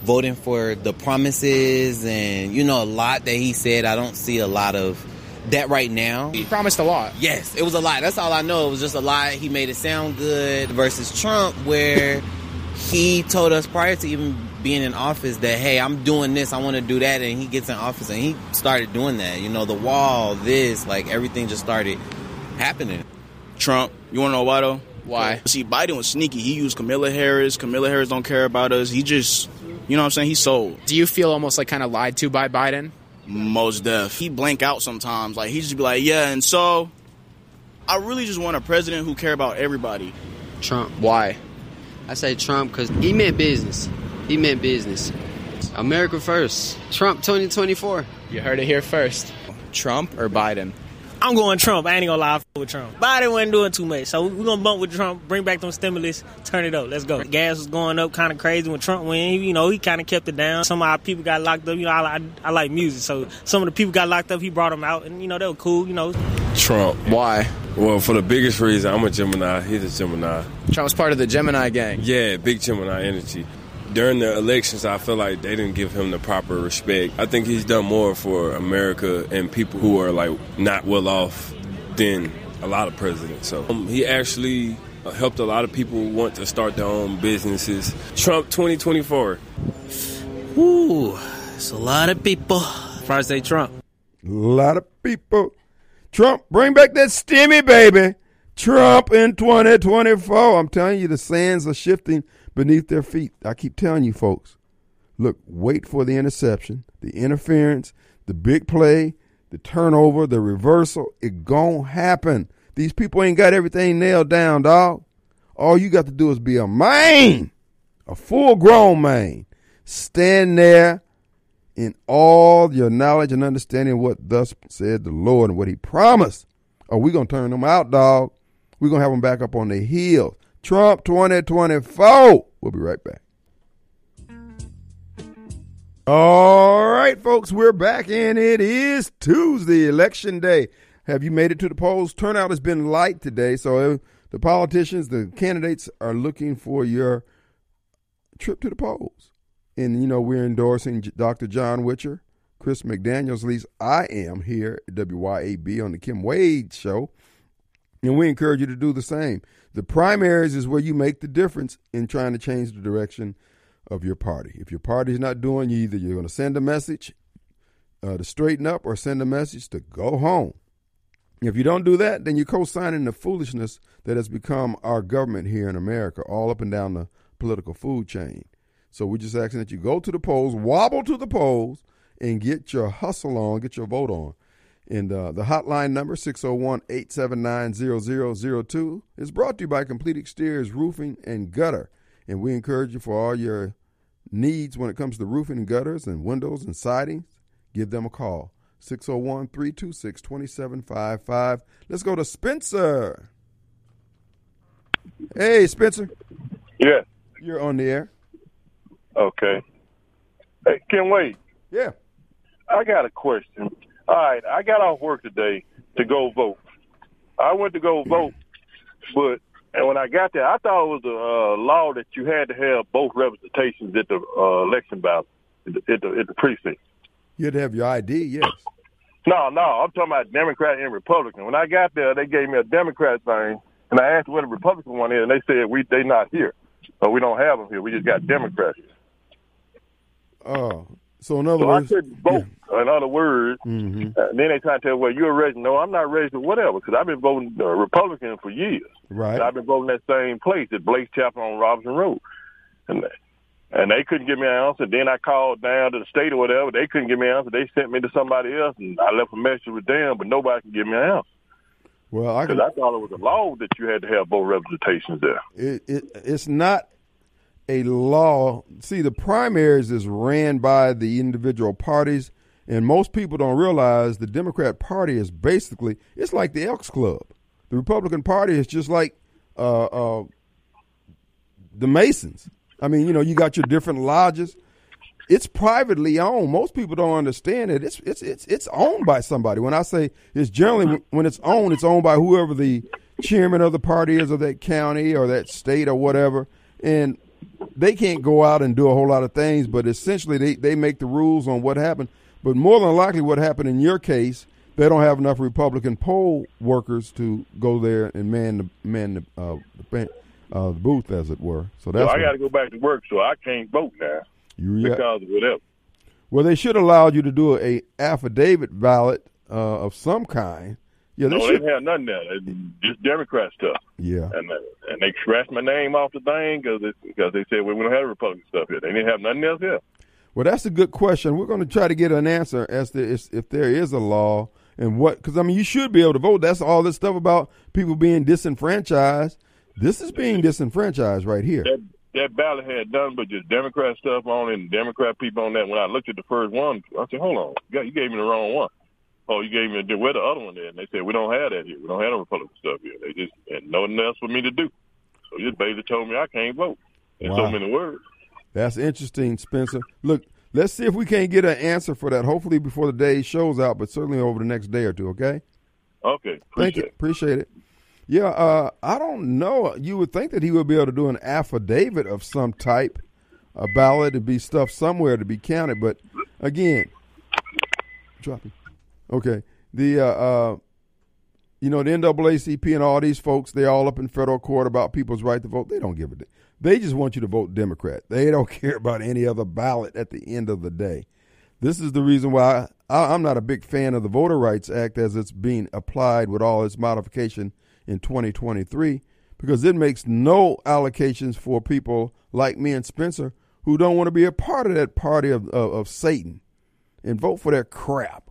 [SPEAKER 11] voting for the promises and you know a lot that he said, I don't see a lot of that right now.
[SPEAKER 8] He promised a lot.
[SPEAKER 11] Yes, it was a lot. That's all I know. It was just a lot. He made it sound good versus Trump, where he told us prior to even being in office that, hey, I'm doing this, I want to do that. And he gets in office and he started doing that. You know, the wall, this, like everything just started happening.
[SPEAKER 9] Trump. You want to know why though?
[SPEAKER 8] Why?
[SPEAKER 9] See, Biden was sneaky. He used Camilla Harris. Camilla Harris don't care about us. He just, you know what I'm saying? He sold.
[SPEAKER 8] Do you feel almost like kind of lied to by Biden?
[SPEAKER 9] Most deaf. He blank out sometimes. Like he just be like, yeah. And so, I really just want a president who care about everybody.
[SPEAKER 12] Trump.
[SPEAKER 8] Why?
[SPEAKER 12] I say Trump because he meant business. He meant business. America first. Trump 2024.
[SPEAKER 8] You heard it here first. Trump or Biden?
[SPEAKER 13] I'm going Trump. I ain't gonna lie, I f- with Trump. Biden wasn't doing too much, so we're gonna bump with Trump, bring back them stimulus, turn it up. Let's go. Gas was going up kind of crazy when Trump went. You know, he kind of kept it down. Some of our people got locked up. You know, I, I, I like music, so some of the people got locked up. He brought them out, and you know, they were cool. You know,
[SPEAKER 14] Trump.
[SPEAKER 8] Why?
[SPEAKER 14] Well, for the biggest reason, I'm a Gemini. He's a Gemini.
[SPEAKER 8] Trump's part of the Gemini gang.
[SPEAKER 14] Yeah, big Gemini energy. During the elections, I feel like they didn't give him the proper respect. I think he's done more for America and people who are like not well off than a lot of presidents. So um, he actually uh, helped a lot of people want to start their own businesses. Trump 2024.
[SPEAKER 13] Ooh, it's a lot of people. First say Trump.
[SPEAKER 2] A lot of people. Trump, bring back that stimmy, baby. Trump in 2024. I'm telling you, the sands are shifting beneath their feet. I keep telling you, folks. Look, wait for the interception, the interference, the big play, the turnover, the reversal. It gon' happen. These people ain't got everything nailed down, dog. All you got to do is be a man, a full grown man. Stand there in all your knowledge and understanding what thus said the Lord and what he promised. Or we going to turn them out, dog. we going to have them back up on their heels. Trump 2024. We'll be right back. All right, folks, we're back and it is Tuesday, election day. Have you made it to the polls? Turnout has been light today, so uh, the politicians, the candidates are looking for your trip to the polls. And, you know, we're endorsing Dr. John Witcher, Chris McDaniels, at least I am here at WYAB on the Kim Wade Show. And we encourage you to do the same. The primaries is where you make the difference in trying to change the direction of your party. If your party's not doing, you either you're going to send a message uh, to straighten up or send a message to go home. If you don't do that, then you're co-signing the foolishness that has become our government here in America, all up and down the political food chain. So we're just asking that you go to the polls, wobble to the polls, and get your hustle on, get your vote on. And uh, the hotline number, 601 879 0002, is brought to you by Complete Exteriors Roofing and Gutter. And we encourage you for all your needs when it comes to roofing and gutters and windows and sidings, give them a call. 601 326 2755. Let's go to Spencer. Hey, Spencer.
[SPEAKER 15] Yeah.
[SPEAKER 2] You're on the air.
[SPEAKER 15] Okay. Hey, Kim Wade.
[SPEAKER 2] Yeah.
[SPEAKER 15] I got a question. All right, I got off work today to go vote. I went to go vote, but and when I got there, I thought it was a uh, law that you had to have both representations at the uh, election ballot at the, at the, at the precinct.
[SPEAKER 2] You had to have your ID, yes.
[SPEAKER 15] No, no, I'm talking about Democrat and Republican. When I got there, they gave me a Democrat thing, and I asked what a Republican one is, and they said we they not here, so we don't have them here. We just got Democrats.
[SPEAKER 2] Oh, so in other
[SPEAKER 15] so
[SPEAKER 2] words,
[SPEAKER 15] I couldn't vote. In other words,
[SPEAKER 2] mm-hmm.
[SPEAKER 15] uh, then they try to tell, well, you're a resident. No, I'm not registered, whatever, because I've been voting uh, Republican for years.
[SPEAKER 2] right?
[SPEAKER 15] I've been voting that same place at Blake's Chapel on Robinson Road. And and they couldn't give me an answer. Then I called down to the state or whatever. They couldn't give me an answer. They sent me to somebody else, and I left a message with them, but nobody can give me an answer.
[SPEAKER 2] Well, I
[SPEAKER 15] Because I thought it was a law that you had to have both representations there.
[SPEAKER 2] it, it it's not a law. See, the primaries is ran by the individual parties, and most people don't realize the Democrat Party is basically it's like the Elks Club. The Republican Party is just like uh, uh, the Masons. I mean, you know, you got your different lodges. It's privately owned. Most people don't understand it. It's it's it's it's owned by somebody. When I say it's generally when it's owned, it's owned by whoever the chairman of the party is of that county or that state or whatever. And they can't go out and do a whole lot of things, but essentially they, they make the rules on what happened. But more than likely, what happened in your case, they don't have enough Republican poll workers to go there and man the man the, uh, the, uh, the booth, as it were. So
[SPEAKER 15] So
[SPEAKER 2] that's
[SPEAKER 15] I got to go back to work, so I can't vote now
[SPEAKER 2] you,
[SPEAKER 15] because of whatever.
[SPEAKER 2] Well, they should allow you to do a affidavit ballot uh, of some kind. Yeah, they
[SPEAKER 15] no, they didn't have nothing there. It's just Democrat stuff.
[SPEAKER 2] Yeah.
[SPEAKER 15] And uh, and they scratched my name off the thing because because they said well, we don't have Republican stuff here. They didn't have nothing else here.
[SPEAKER 2] Well, that's a good question. We're going to try to get an answer as to if, if there is a law and what. Because I mean, you should be able to vote. That's all this stuff about people being disenfranchised. This is being disenfranchised right here.
[SPEAKER 15] That that ballot had done but just Democrat stuff on it and Democrat people on that. When I looked at the first one, I said, hold on, you gave me the wrong one. Oh, you gave me the where the other one there? And they said we don't have that here. We don't have no Republican stuff here. They just and nothing else for me to do. So just basically told me I can't vote in
[SPEAKER 2] Wow.
[SPEAKER 15] so many words.
[SPEAKER 2] That's interesting, Spencer. Look, let's see if we can't get an answer for that. Hopefully before the day shows out, but certainly over the next day or two. Okay.
[SPEAKER 15] Okay,
[SPEAKER 2] Thank you. Appreciate it. Yeah, uh, I don't know. You would think that he would be able to do an affidavit of some type, a ballot to be stuffed somewhere to be counted. But again, dropping. Okay, the uh, uh, you know the NAACP and all these folks, they all up in federal court about people's right to vote. They don't give a. damn. They just want you to vote Democrat. They don't *laughs* care about any other ballot at the end of the day. This is the reason why I, I'm not a big fan of the Voter Rights Act as it's being applied with all its modification in 2023 because it makes no allocations for people like me and Spencer who don't want to be a part of that party of, of, of Satan and vote for that crap.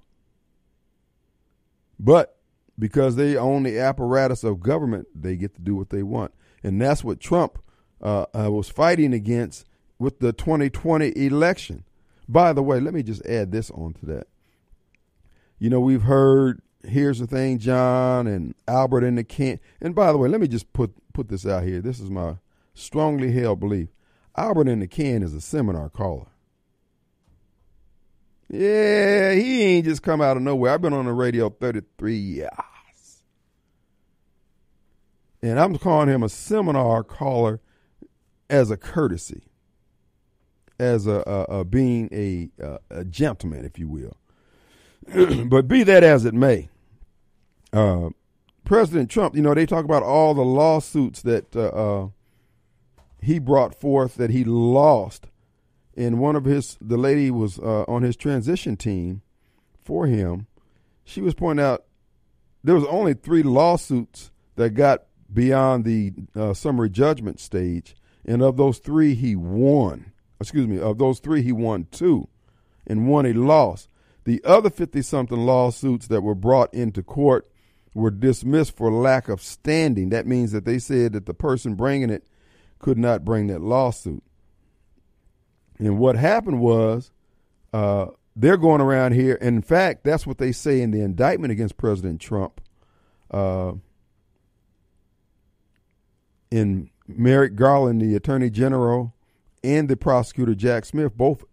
[SPEAKER 2] But because they own the apparatus of government, they get to do what they want. And that's what Trump uh, uh, was fighting against with the 2020 election. By the way, let me just add this on to that. You know, we've heard here's the thing, John and Albert in the can. And by the way, let me just put put this out here. This is my strongly held belief. Albert in the can is a seminar caller. Yeah, he ain't just come out of nowhere. I've been on the radio 33 years. And I'm calling him a seminar caller as a courtesy, as a, a, a being a, a, gentleman, if you will. *clears throat* but be that as it may, uh, President Trump, you know, they talk about all the lawsuits that uh, uh, he brought forth that he lost. And one of his, the lady was uh, on his transition team for him. She was pointing out there was only three lawsuits that got beyond the uh, summary judgment stage, and of those three, he won. Excuse me, of those three, he won two, and one he lost. The other 50 something lawsuits that were brought into court were dismissed for lack of standing. That means that they said that the person bringing it could not bring that lawsuit. And what happened was uh, they're going around here. And in fact, that's what they say in the indictment against President Trump. Uh, in Merrick Garland, the Attorney General, and the prosecutor Jack Smith both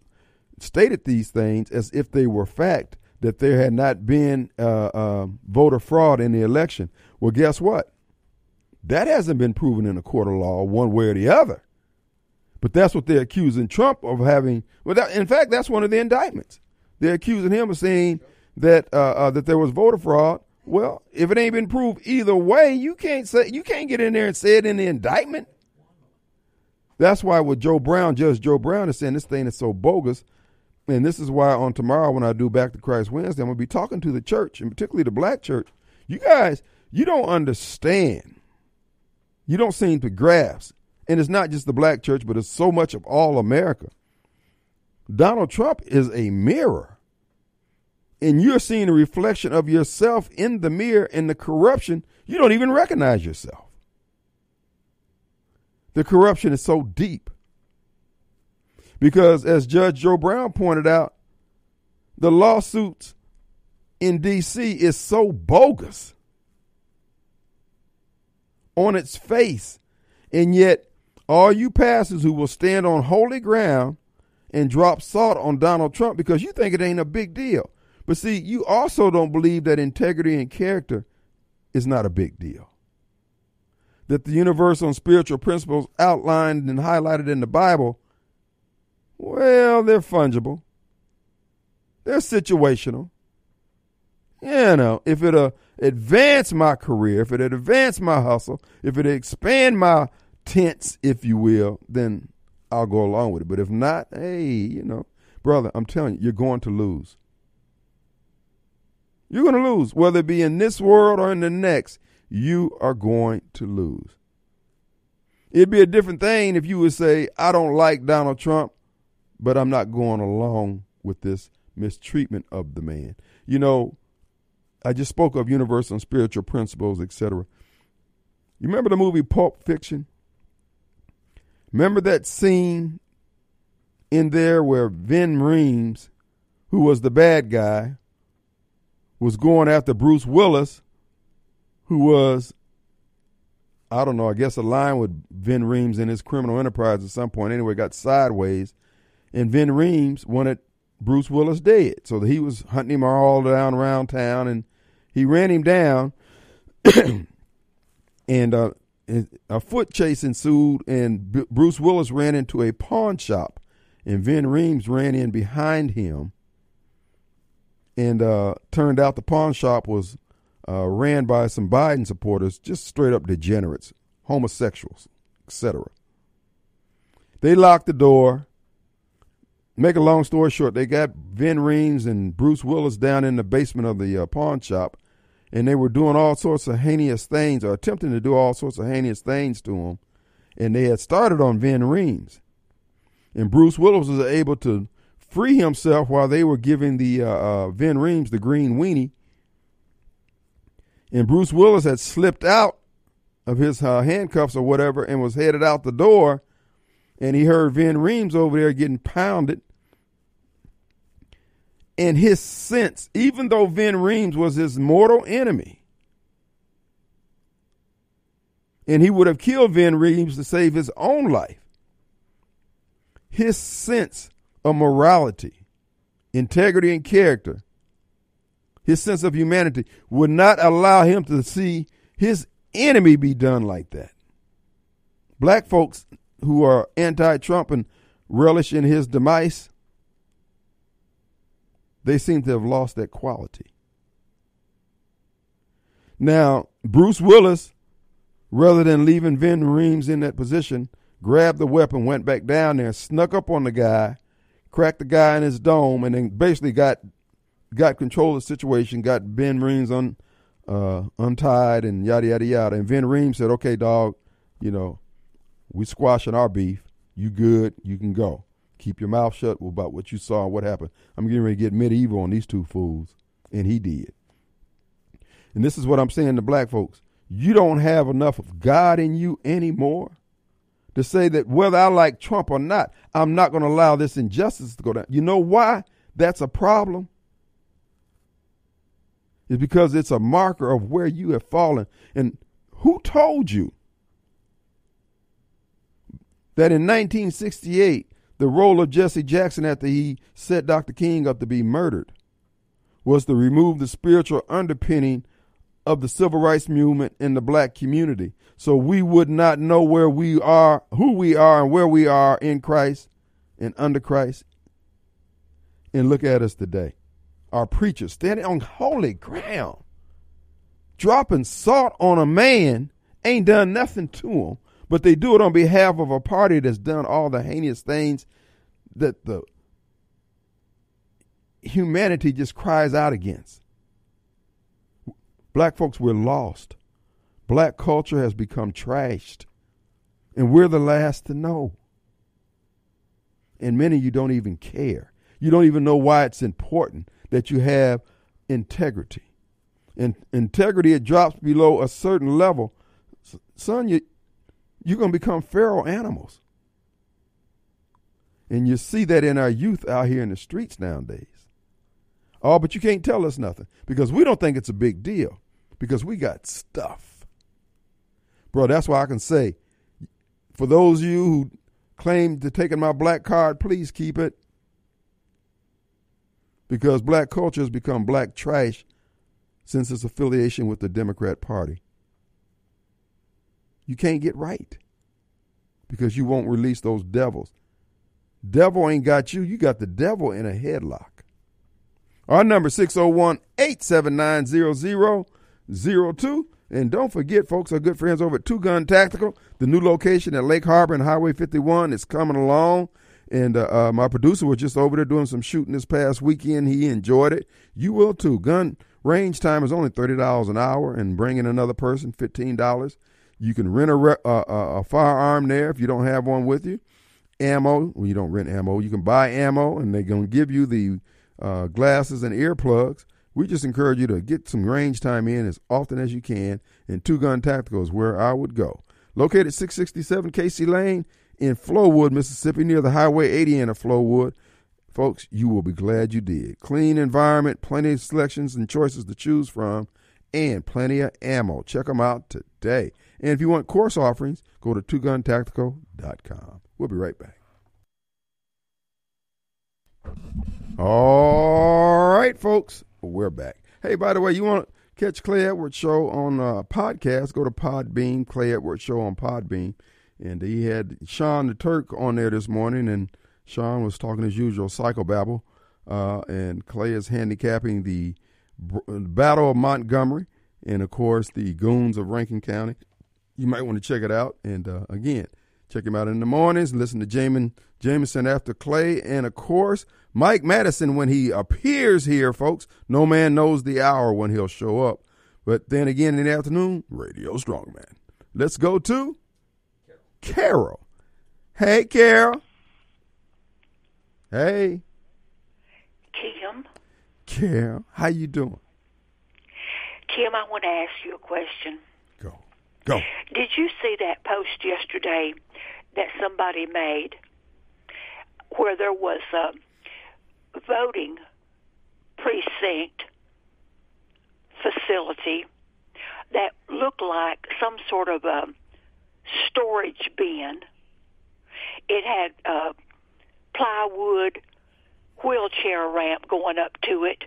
[SPEAKER 2] stated these things as if they were fact that there had not been uh, uh, voter fraud in the election. Well, guess what? That hasn't been proven in a court of law one way or the other. But that's what they're accusing Trump of having. Well, that, in fact, that's one of the indictments. They're accusing him of saying that uh, uh that there was voter fraud. Well, if it ain't been proved either way, you can't say you can't get in there and say it in the indictment. That's why with Joe Brown, Judge Joe Brown is saying this thing is so bogus and this is why on tomorrow when I do Back to Christ Wednesday, I'm gonna be talking to the church and particularly the black church. You guys, you don't understand. You don't seem to grasp. And it's not just the black church, but it's so much of all America. Donald Trump is a mirror. And you're seeing a reflection of yourself in the mirror and the corruption. You don't even recognize yourself. The corruption is so deep. Because as Judge Joe Brown pointed out, the lawsuits in D.C. is so bogus on its face. And yet, all you pastors who will stand on holy ground and drop salt on Donald Trump because you think it ain't a big deal. But see, you also don't believe that integrity and character is not a big deal. That the universal and spiritual principles outlined and highlighted in the Bible well, they're fungible. They're situational. You know, if it uh, advance my career, if it advance my hustle, if it expand my tents, if you will, then I'll go along with it. But if not, hey, you know, brother, I'm telling you, you're going to lose. You're going to lose, whether it be in this world or in the next. You are going to lose. It'd be a different thing if you would say, I don't like Donald Trump but I'm not going along with this mistreatment of the man. You know, I just spoke of universal and spiritual principles, etc. You remember the movie Pulp Fiction? Remember that scene in there where Ving Rhames, who was the bad guy, was going after Bruce Willis, who was, I don't know, I guess aligned with Ving Rhames in his criminal enterprise at some point. Anyway, got sideways and Ving Rhames wanted Bruce Willis dead. So he was hunting him all down around town, and he ran him down. *coughs* and uh, a foot chase ensued, and B- Bruce Willis ran into a pawn shop, and Ving Rhames ran in behind him. And uh, turned out the pawn shop was uh, ran by some Biden supporters, just straight up degenerates, homosexuals, etc. They locked the door make a long story short, they got Ving Rhames and Bruce Willis down in the basement of the uh, pawn shop, and they were doing all sorts of heinous things, or attempting to do all sorts of heinous things to him. And they had started on Ving Rhames. And Bruce Willis was able to free himself while they were giving the uh, uh, Ving Rhames the green weenie. And Bruce Willis had slipped out of his uh, handcuffs or whatever and was headed out the door. And he heard Ving Rhames over there getting pounded. And his sense, even though Ving Rhames was his mortal enemy, and he would have killed Ving Rhames to save his own life, his sense of morality, integrity, and character, his sense of humanity would not allow him to see his enemy be done like that. Black folks who are anti Trump and relish in his demise, they seem to have lost that quality. Now, Bruce Willis, rather than leaving Ving Rhames in that position, grabbed the weapon, went back down there, snuck up on the guy, cracked the guy in his dome, and then basically got got control of the situation, got Ving Rhames un, uh, untied, and yada yada yada. And Ving Rhames said, "Okay, dog, you know, we squashing our beef. You good? You can go. Keep your mouth shut about what you saw and what happened. I'm getting ready to get medieval on these two fools." And he did. And this is what I'm saying to black folks. You don't have enough of God in you anymore to say that whether I like Trump or not, I'm not going to allow this injustice to go down. You know why that's a problem? It's because it's a marker of where you have fallen. And who told you that in 1968, the role of Jesse Jackson after he set Dr. King up to be murdered was to remove the spiritual underpinning of the civil rights movement in the black community. So we would not know where we are, who we are, and where we are in Christ and under Christ. And look at us today. Our preachers standing on holy ground, dropping salt on a man, ain't done nothing to him, but they do it on behalf of a party that's done all the heinous things that the humanity just cries out against. Black folks, we're lost. Black culture has become trashed, and we're the last to know. And many of you don't even care. You don't even know why it's important that you have integrity. And integrity, it drops below a certain level. Son, you, you're going to become feral animals. And you see that in our youth out here in the streets nowadays. Oh, but you can't tell us nothing because we don't think it's a big deal because we got stuff. Bro, that's why I can say, for those of you who claim to taking my black card, please keep it. Because black culture has become black trash since its affiliation with the Democrat Party. You can't get right because you won't release those devils. Devil ain't got you, you got the devil in a headlock. Our number 601 879 0002. And don't forget, folks, our good friends over at Two Gun Tactical, the new location at Lake Harbor and Highway 51 is coming along. And uh, uh, my producer was just over there doing some shooting this past weekend. He enjoyed it. You will too. Gun range time is only $30 an hour, and bringing another person, $15. You can rent a, re- uh, a firearm there if you don't have one with you. Ammo, well, you don't rent ammo. You can buy ammo, and they're going to give you the uh, glasses and earplugs. We just encourage you to get some range time in as often as you can, and Two Gun Tactical is where I would go. Located 667 Casey Lane in Flowood, Mississippi, near the Highway 80 in Flowood. Folks, you will be glad you did. Clean environment, plenty of selections and choices to choose from, and plenty of ammo. Check them out today. And if you want course offerings, go to twoguntactical.com. We'll be right back. All right, folks, we're back. Hey, by the way, you want to catch Clay Edwards show on uh, podcast? Go to Podbean, Clay Edwards show on Podbean, and he had Sean the Turk on there this morning, and Sean was talking as usual psychobabble, uh, and Clay is handicapping the Battle of Montgomery, and of course the goons of Rankin County. You might want to check it out, and uh, again, check him out in the mornings. Listen to Jamin Jameson after Clay, and of course. Mike Madison, when he appears here, folks, no man knows the hour when he'll show up. But then again in the afternoon, Radio Strongman. Let's go to Carol. Hey, Carol. Hey.
[SPEAKER 16] Kim.
[SPEAKER 2] Kim, how you doing?
[SPEAKER 16] Kim, I want to ask you a question.
[SPEAKER 2] Go.
[SPEAKER 16] Did you see that post yesterday that somebody made where there was a voting precinct facility that looked like some sort of a storage bin? It had a plywood wheelchair ramp going up to it.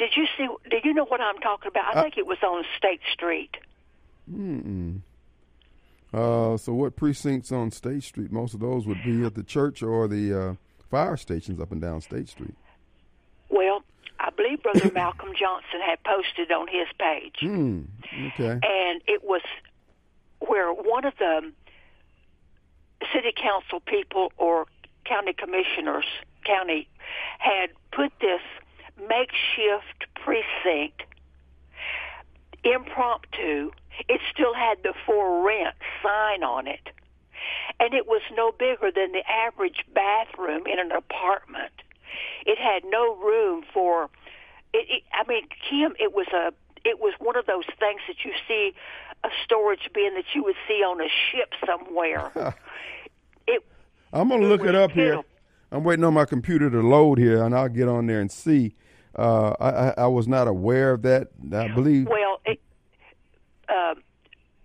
[SPEAKER 16] Did you see? Did you know what I'm talking about? I
[SPEAKER 2] Uh,
[SPEAKER 16] think it was on State Street.
[SPEAKER 2] Mm-mm. Uh, so what precincts on State Street? Most of those would be at the church or the uh, fire stations up and down State Street.
[SPEAKER 16] Well, I believe Brother *coughs* Malcolm Johnson had posted on his page,
[SPEAKER 2] Hmm. Okay.
[SPEAKER 16] and it was where one of the city council people or county commissioners, county, had put this makeshift precinct impromptu. It still had the for rent sign on it. And it was no bigger than the average bathroom in an apartment. It had no room for it, it I mean, Kim, it was a it was one of those things that you see a storage bin that you would see on a ship somewhere. *laughs* it
[SPEAKER 2] I'm gonna look it up here. I'm waiting on my computer to load here, and I'll get on there and see. Uh, I, I, was not aware of that. I believe.
[SPEAKER 16] Well, it, uh,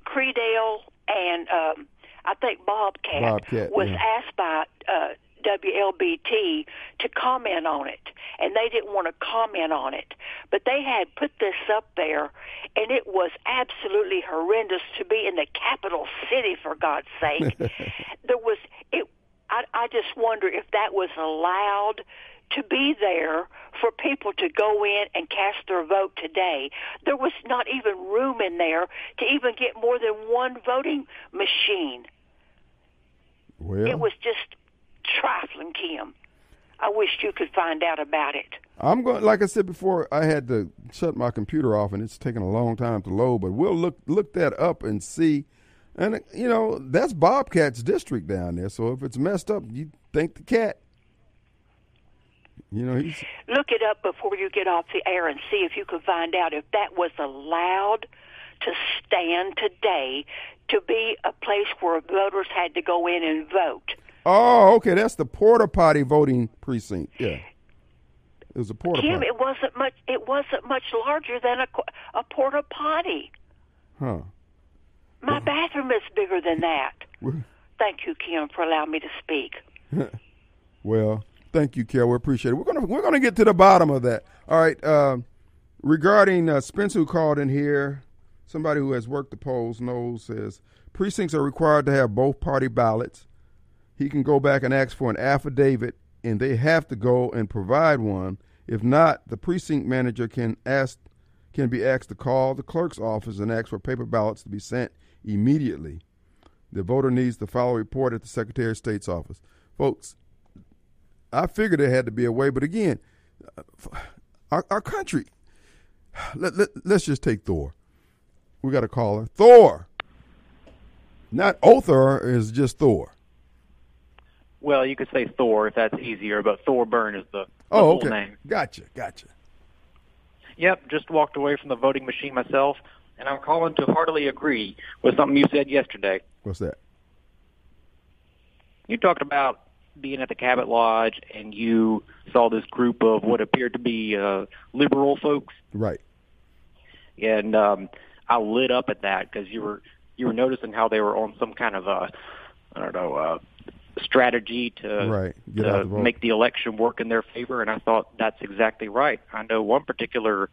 [SPEAKER 16] Credell and um, I think Bobcat,
[SPEAKER 2] Bobcat,
[SPEAKER 16] was
[SPEAKER 2] yeah.
[SPEAKER 16] asked by uh, WLBT to comment on it, and they didn't want to comment on it. But they had put this up there, and it was absolutely horrendous to be in the capital city. For God's sake, *laughs* there was it. I, I just wonder if that was allowed to be there for people to go in and cast their vote today. There was not even room in there to even get more than one voting machine.
[SPEAKER 2] Well,
[SPEAKER 16] It was just trifling, Kim. I wish you could find out about it.
[SPEAKER 2] I'm going. Like I said before, I had to shut my computer off, and it's taking a long time to load. But we'll look look that up and see. And you know, that's Bobcat's district down there. So if it's messed up, you thank the cat. You know, he's
[SPEAKER 16] Look it up before you get off the air and see if you can find out if that was allowed to stand today to be a place where voters had to go in and vote.
[SPEAKER 2] Oh, okay. That's the porta potty voting precinct. Yeah, it was a porta
[SPEAKER 16] Kim,
[SPEAKER 2] potty.
[SPEAKER 16] it wasn't much. It wasn't much larger than a, a porta potty.
[SPEAKER 2] Huh.
[SPEAKER 16] My bathroom is bigger than that. *laughs* Thank you, Kim, for allowing me to speak. *laughs*
[SPEAKER 2] Well, thank you, Carol. We appreciate it. We're gonna we're gonna get to the bottom of that. All right. Uh, regarding uh, Spencer, who called in here, somebody who has worked the polls knows says precincts are required to have both party ballots. He can go back and ask for an affidavit, and they have to go and provide one. If not, the precinct manager can ask can be asked to call the clerk's office and ask for paper ballots to be sent immediately. The voter needs to file a report at the Secretary of State's office. Folks, I figured there had to be a way, but again, our, our country, let, let, let's just take Thor. We got a caller. Thor! Not Othar, is just Thor.
[SPEAKER 17] Well, you could say Thor if that's easier, but Thor Byrne is the, the
[SPEAKER 2] Oh,
[SPEAKER 17] full
[SPEAKER 2] okay.
[SPEAKER 17] name.
[SPEAKER 2] Gotcha, gotcha.
[SPEAKER 17] Yep, just walked away from the voting machine myself, and I'm calling to heartily agree with something you said yesterday.
[SPEAKER 2] What's that?
[SPEAKER 17] You talked about being at the Cabot Lodge, and you saw this group of what appeared to be uh, liberal folks,
[SPEAKER 2] Right.
[SPEAKER 17] and um, I lit up at that because you were you were noticing how they were on some kind of a I don't know uh, strategy to
[SPEAKER 2] Right. Get
[SPEAKER 17] to
[SPEAKER 2] the
[SPEAKER 17] make the election work in their favor, and I thought that's exactly right. I know one particular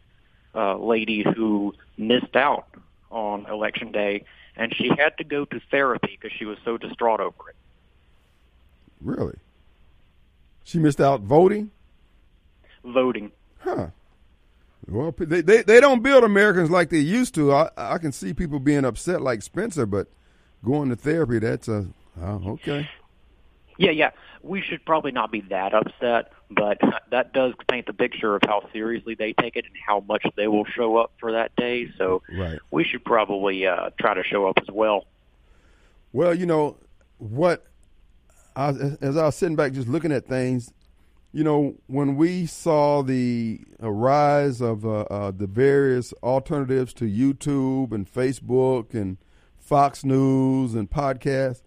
[SPEAKER 17] uh, lady who missed out on election day, and she had to go to therapy because she was so distraught over it.
[SPEAKER 2] Really? She missed out voting?
[SPEAKER 17] Voting.
[SPEAKER 2] Huh. Well, they, they, they don't build Americans like they used to. I, I can see people being upset like Spencer, but going to therapy, that's a, oh, okay.
[SPEAKER 17] Yeah, yeah. We should probably not be that upset, but that does paint the picture of how seriously they take it and how much they will show up for that day. So
[SPEAKER 2] Right.
[SPEAKER 17] we should probably uh, try to show up as well.
[SPEAKER 2] Well, you know, what I, as I was sitting back just looking at things, you know, when we saw the uh, rise of uh, uh, the various alternatives to YouTube and Facebook and Fox News and podcasts,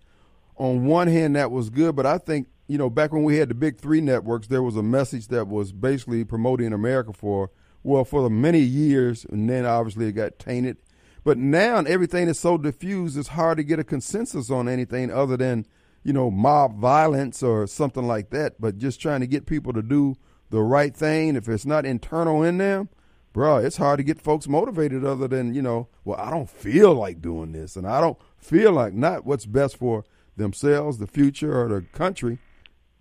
[SPEAKER 2] on one hand, that was good, but I think, you know, back when we had the big three networks, there was a message that was basically promoting America for, well, for the many years, and then obviously it got tainted. But now everything is so diffused, it's hard to get a consensus on anything other than you know, mob violence or something like that, but just trying to get people to do the right thing. If it's not internal in them, bro, it's hard to get folks motivated other than, you know, well, I don't feel like doing this and I don't feel like not what's best for themselves, the future, or the country.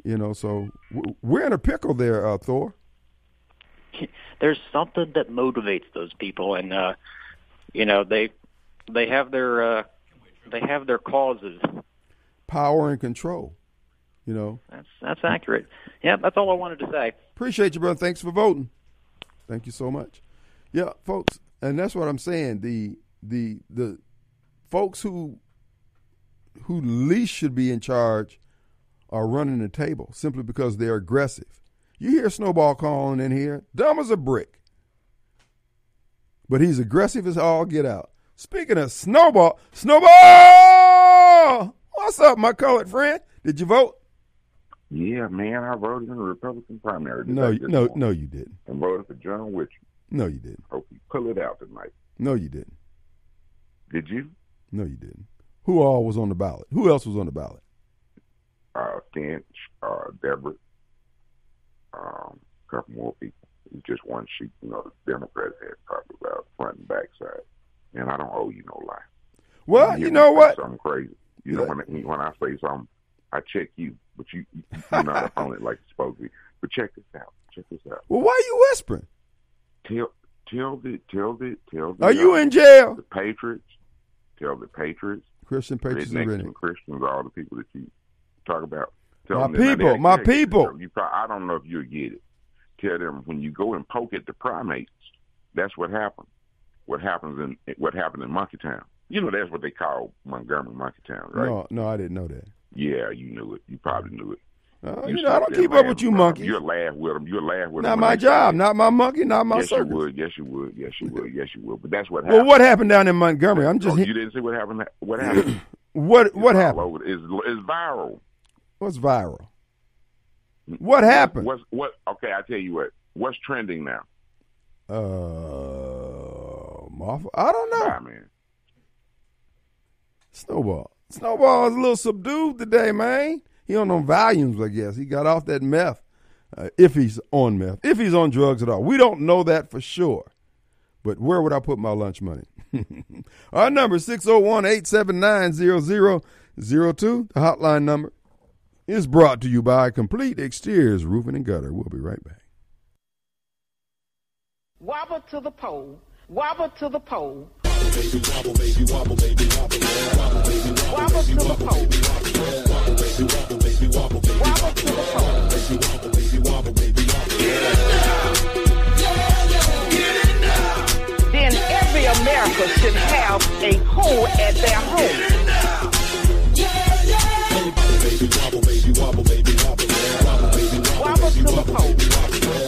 [SPEAKER 2] You know, so we're in a pickle there, uh, Thor. *laughs*
[SPEAKER 17] There's something that motivates those people, and uh, you know they they have their uh, they have their causes
[SPEAKER 2] power and control. You know,
[SPEAKER 17] that's that's accurate. Yeah, that's all I wanted to say.
[SPEAKER 2] Appreciate you, brother. Thanks for voting. Thank you so much. Yeah, folks, and that's what I'm saying. The the the folks who who least should be in charge are running the table simply because they're aggressive. You hear Snowball calling in here, dumb as a brick. But he's aggressive as all get out. Speaking of Snowball, Snowball! What's up, my colored friend? Did you vote?
[SPEAKER 18] Yeah, man, I voted in the Republican primary.
[SPEAKER 2] No, no, morning. no, you didn't.
[SPEAKER 18] And voted for John Witcher.
[SPEAKER 2] No, you didn't.
[SPEAKER 18] Hope you pull it out tonight.
[SPEAKER 2] No, you didn't.
[SPEAKER 18] Did you?
[SPEAKER 2] No, you didn't. Who all was on the ballot? Who else was on the ballot?
[SPEAKER 18] Uh, Fitch, uh, Deborah, um, a couple more people. Just one sheet. You know, the Democrats had probably about front and back side. And I don't owe you no lie.
[SPEAKER 2] Well, you, you know what?
[SPEAKER 18] Something crazy. You know, when when I say something, I check you, but you you're not *laughs* on it like you're supposed to be. But check this out. Check this out.
[SPEAKER 2] Well, why are you whispering?
[SPEAKER 18] Tell tell the tell the tell the.
[SPEAKER 2] Are you uh, in jail?
[SPEAKER 18] The Patriots. Tell the Patriots.
[SPEAKER 2] Christian Patriots and
[SPEAKER 18] Christians, all the people that you talk about. Tell
[SPEAKER 2] my people,
[SPEAKER 18] that,
[SPEAKER 2] my people.
[SPEAKER 18] You probably, I don't know if you'll get it. Tell them when you go and poke at the primates, that's what happened. What happens in what happened in Monkey Town. You know that's what they call Montgomery Monkey Town, right?
[SPEAKER 2] No, no, I didn't know that.
[SPEAKER 18] Yeah, you knew it. You probably knew it.
[SPEAKER 2] Uh, you, you know, I don't keep up with you, monkey.
[SPEAKER 18] You'll laugh with them. You'll laugh with
[SPEAKER 2] not
[SPEAKER 18] them.
[SPEAKER 2] Not my job. Not my monkey. Not my
[SPEAKER 18] yes,
[SPEAKER 2] circus.
[SPEAKER 18] you would. Yes, you would. Yes, you would. Yes, you would. But that's what happened.
[SPEAKER 2] Well, what happened down in Montgomery? I'm just.
[SPEAKER 18] Oh, you didn't see what happened. What *clears throat* happened?
[SPEAKER 2] what
[SPEAKER 18] it's
[SPEAKER 2] What happened?
[SPEAKER 18] Over. It's, it's viral.
[SPEAKER 2] What's viral? What happened?
[SPEAKER 18] What's what? Okay, I tell you what. What's trending now?
[SPEAKER 2] Uh, Martha. I don't know.
[SPEAKER 18] Nah, man.
[SPEAKER 2] Snowball. Snowball is a little subdued today, man. He on them volumes, I guess. He got off that meth. Uh, if he's on meth, if he's on drugs at all, we don't know that for sure. But where would I put my lunch money? *laughs* Our number 601-879-0002. The hotline number is brought to you by Complete Exteriors Roofing and Gutter. We'll be right back.
[SPEAKER 3] Wobble to the pole. Wobble to the pole.
[SPEAKER 19] Baby, wobble, baby, wobble, baby, wobble, wobble, baby,
[SPEAKER 3] wobble pole.
[SPEAKER 19] Wobble, baby, wobble, baby, wobble, baby,
[SPEAKER 3] wobble the pole.
[SPEAKER 19] Baby, wobble, baby, wobble, baby, wobble.
[SPEAKER 3] It now.
[SPEAKER 19] Get it now.
[SPEAKER 3] Then every America should have a hole at their home.
[SPEAKER 19] Baby, wobble, baby, wobble, baby, wobble, wobble, baby,
[SPEAKER 3] wobble to the pole.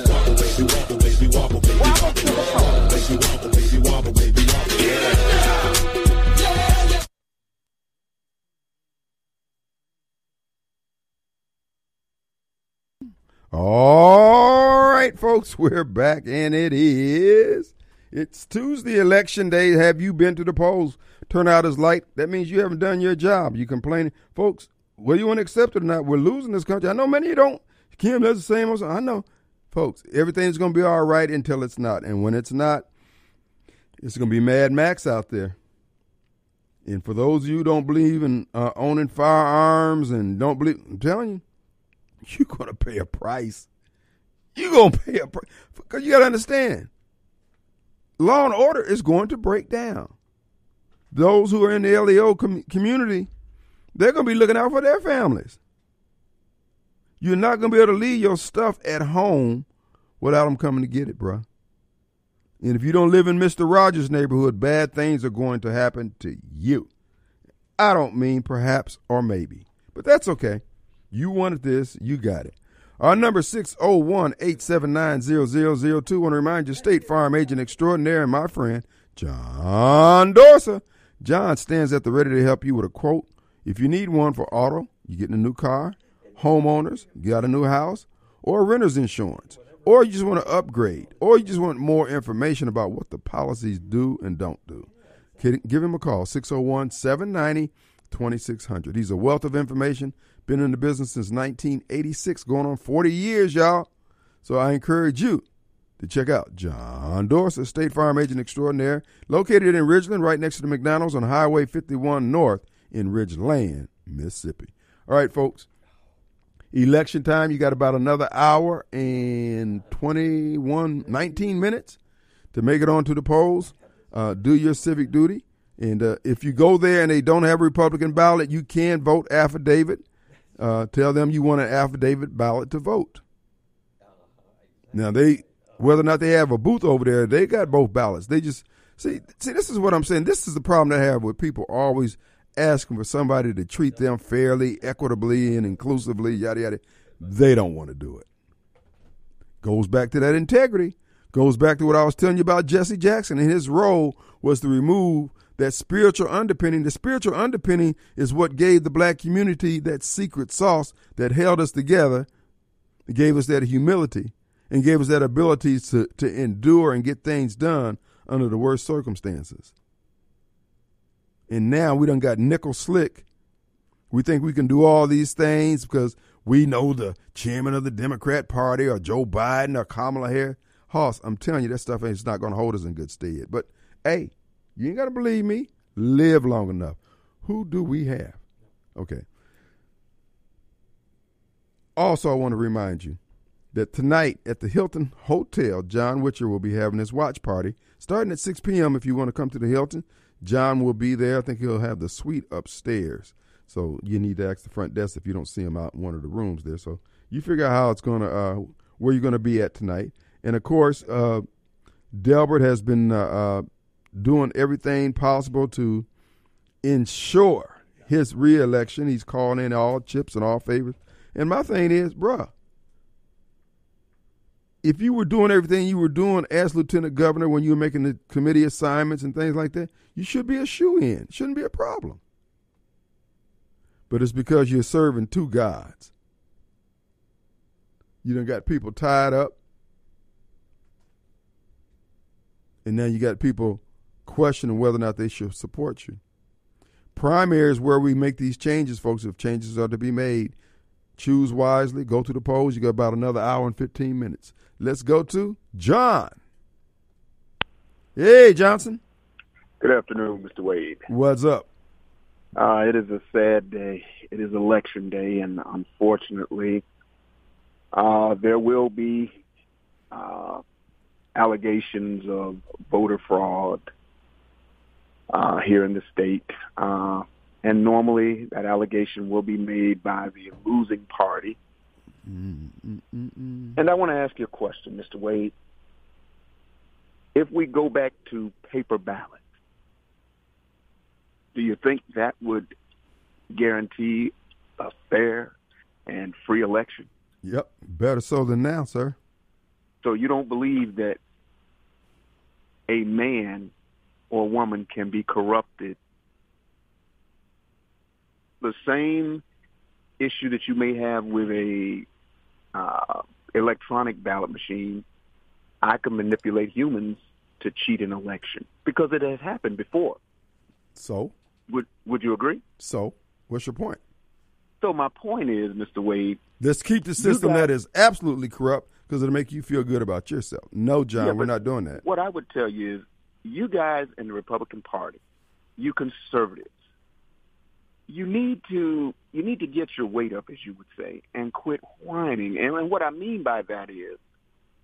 [SPEAKER 19] Wobble, baby, wobble, baby, wobble, baby,
[SPEAKER 3] wobble to the pole.
[SPEAKER 19] Baby, wobble, baby, wobble,
[SPEAKER 2] All right, folks, we're back, and it is. It's Tuesday, election day. Have you been to the polls? Turnout is light. That means you haven't done your job. You complaining, folks. Whether you want to accept it or not, we're losing this country. I know many of you don't. Kim, that's the same. I know, folks. Everything's going to be all right until it's not, and when it's not, it's going to be Mad Max out there. And for those of you who don't believe in uh, owning firearms and don't believe, I'm telling you, *laughs* you're going to pay a price. You're going to pay a price. Because you got to understand, law and order is going to break down. Those who are in the LEO com- community, they're going to be looking out for their families. You're not going to be able to leave your stuff at home without them coming to get it, bruh. And if you don't live in Mr. Rogers' neighborhood, bad things are going to happen to you. I don't mean perhaps or maybe, but that's okay. You wanted this, you got it. Our number 601-879-0002. Want to remind you, State Farm Agent Extraordinaire and my friend, John Dorsa. John stands at the ready to help you with a quote. If you need one for auto, you're getting a new car, homeowners, you got a new house, or renter's insurance, or you just want to upgrade, or you just want more information about what the policies do and don't do. Give him a call, 601 790 2600. He's a wealth of information, been in the business since 1986, going on 40 years, y'all. So I encourage you to check out John Dorsey, State Farm Agent Extraordinaire, located in Ridgeland, right next to the McDonald's on Highway 51 North in Ridgeland, Mississippi. All right, folks. Election time, you got about another hour and 21, 19 minutes to make it onto the polls. Uh, do your civic duty. And uh, if you go there and they don't have a Republican ballot, you can vote affidavit. Uh, tell them you want an affidavit ballot to vote. Now they, whether or not they have a booth over there, they got both ballots. They just see, see. This is what I'm saying. This is the problem I have with people always asking for somebody to treat them fairly, equitably, and inclusively. Yada yada. They don't want to do it. Goes back to that integrity. Goes back to what I was telling you about Jesse Jackson and his role was to remove that spiritual underpinning. The spiritual underpinning is what gave the black community that secret sauce that held us together. It gave us that humility and gave us that ability to, to endure and get things done under the worst circumstances. And now we done got nickel slick. We think we can do all these things because we know the chairman of the Democrat Party or Joe Biden or Kamala Harris. Hoss, I'm telling you, that stuff ain't not going to hold us in good stead. But hey, you ain't got to believe me. Live long enough. Who do we have? Okay. Also, I want to remind you that tonight at the Hilton Hotel, John Witcher will be having his watch party starting at 6 p.m. If you want to come to the Hilton, John will be there. I think he'll have the suite upstairs. So you need to ask the front desk if you don't see him out in one of the rooms there. So you figure out how it's going to, uh, where you're going to be at tonight. And of course, uh, Delbert has been uh, uh doing everything possible to ensure his reelection. He's calling in all chips and all favors. And my thing is, bruh, if you were doing everything you were doing as lieutenant governor when you were making the committee assignments and things like that, you should be a shoe in. Shouldn't be a problem. But it's because you're serving two gods. You done got people tied up. And now you got people questioning whether or not they should support you. Primary is where we make these changes, folks. If changes are to be made, choose wisely. Go to the polls. You got about another hour and 15 minutes. Let's go to John. Hey, Johnson.
[SPEAKER 20] Good afternoon, Mr. Wade.
[SPEAKER 2] What's up?
[SPEAKER 20] Uh, it is a sad day. It is election day, and unfortunately, uh, there will be uh, allegations of voter fraud uh, here in the state. Uh, and normally that allegation will be made by the losing party.
[SPEAKER 2] Mm-mm-mm.
[SPEAKER 20] And I want to ask you a question, Mr. Wade. If we go back to paper ballots, do you think that would guarantee a fair and free election?
[SPEAKER 2] Yep, better so than now, sir.
[SPEAKER 20] So you don't believe that a man or woman can be corrupted. The same issue that you may have with a uh, electronic ballot machine, I can manipulate humans to cheat an election because it has happened before.
[SPEAKER 2] So,
[SPEAKER 20] would would you agree?
[SPEAKER 2] So, what's your point?
[SPEAKER 20] So my point is, Mr. Wade,
[SPEAKER 2] let's keep the system
[SPEAKER 20] guys,
[SPEAKER 2] that is absolutely corrupt because it'll make you feel good about yourself. No, John,
[SPEAKER 20] yeah,
[SPEAKER 2] we're not doing that.
[SPEAKER 20] What I would tell you is you guys in the Republican Party, you conservatives, you need to you need to get your weight up, as you would say, and quit whining. And, and what I mean by that is,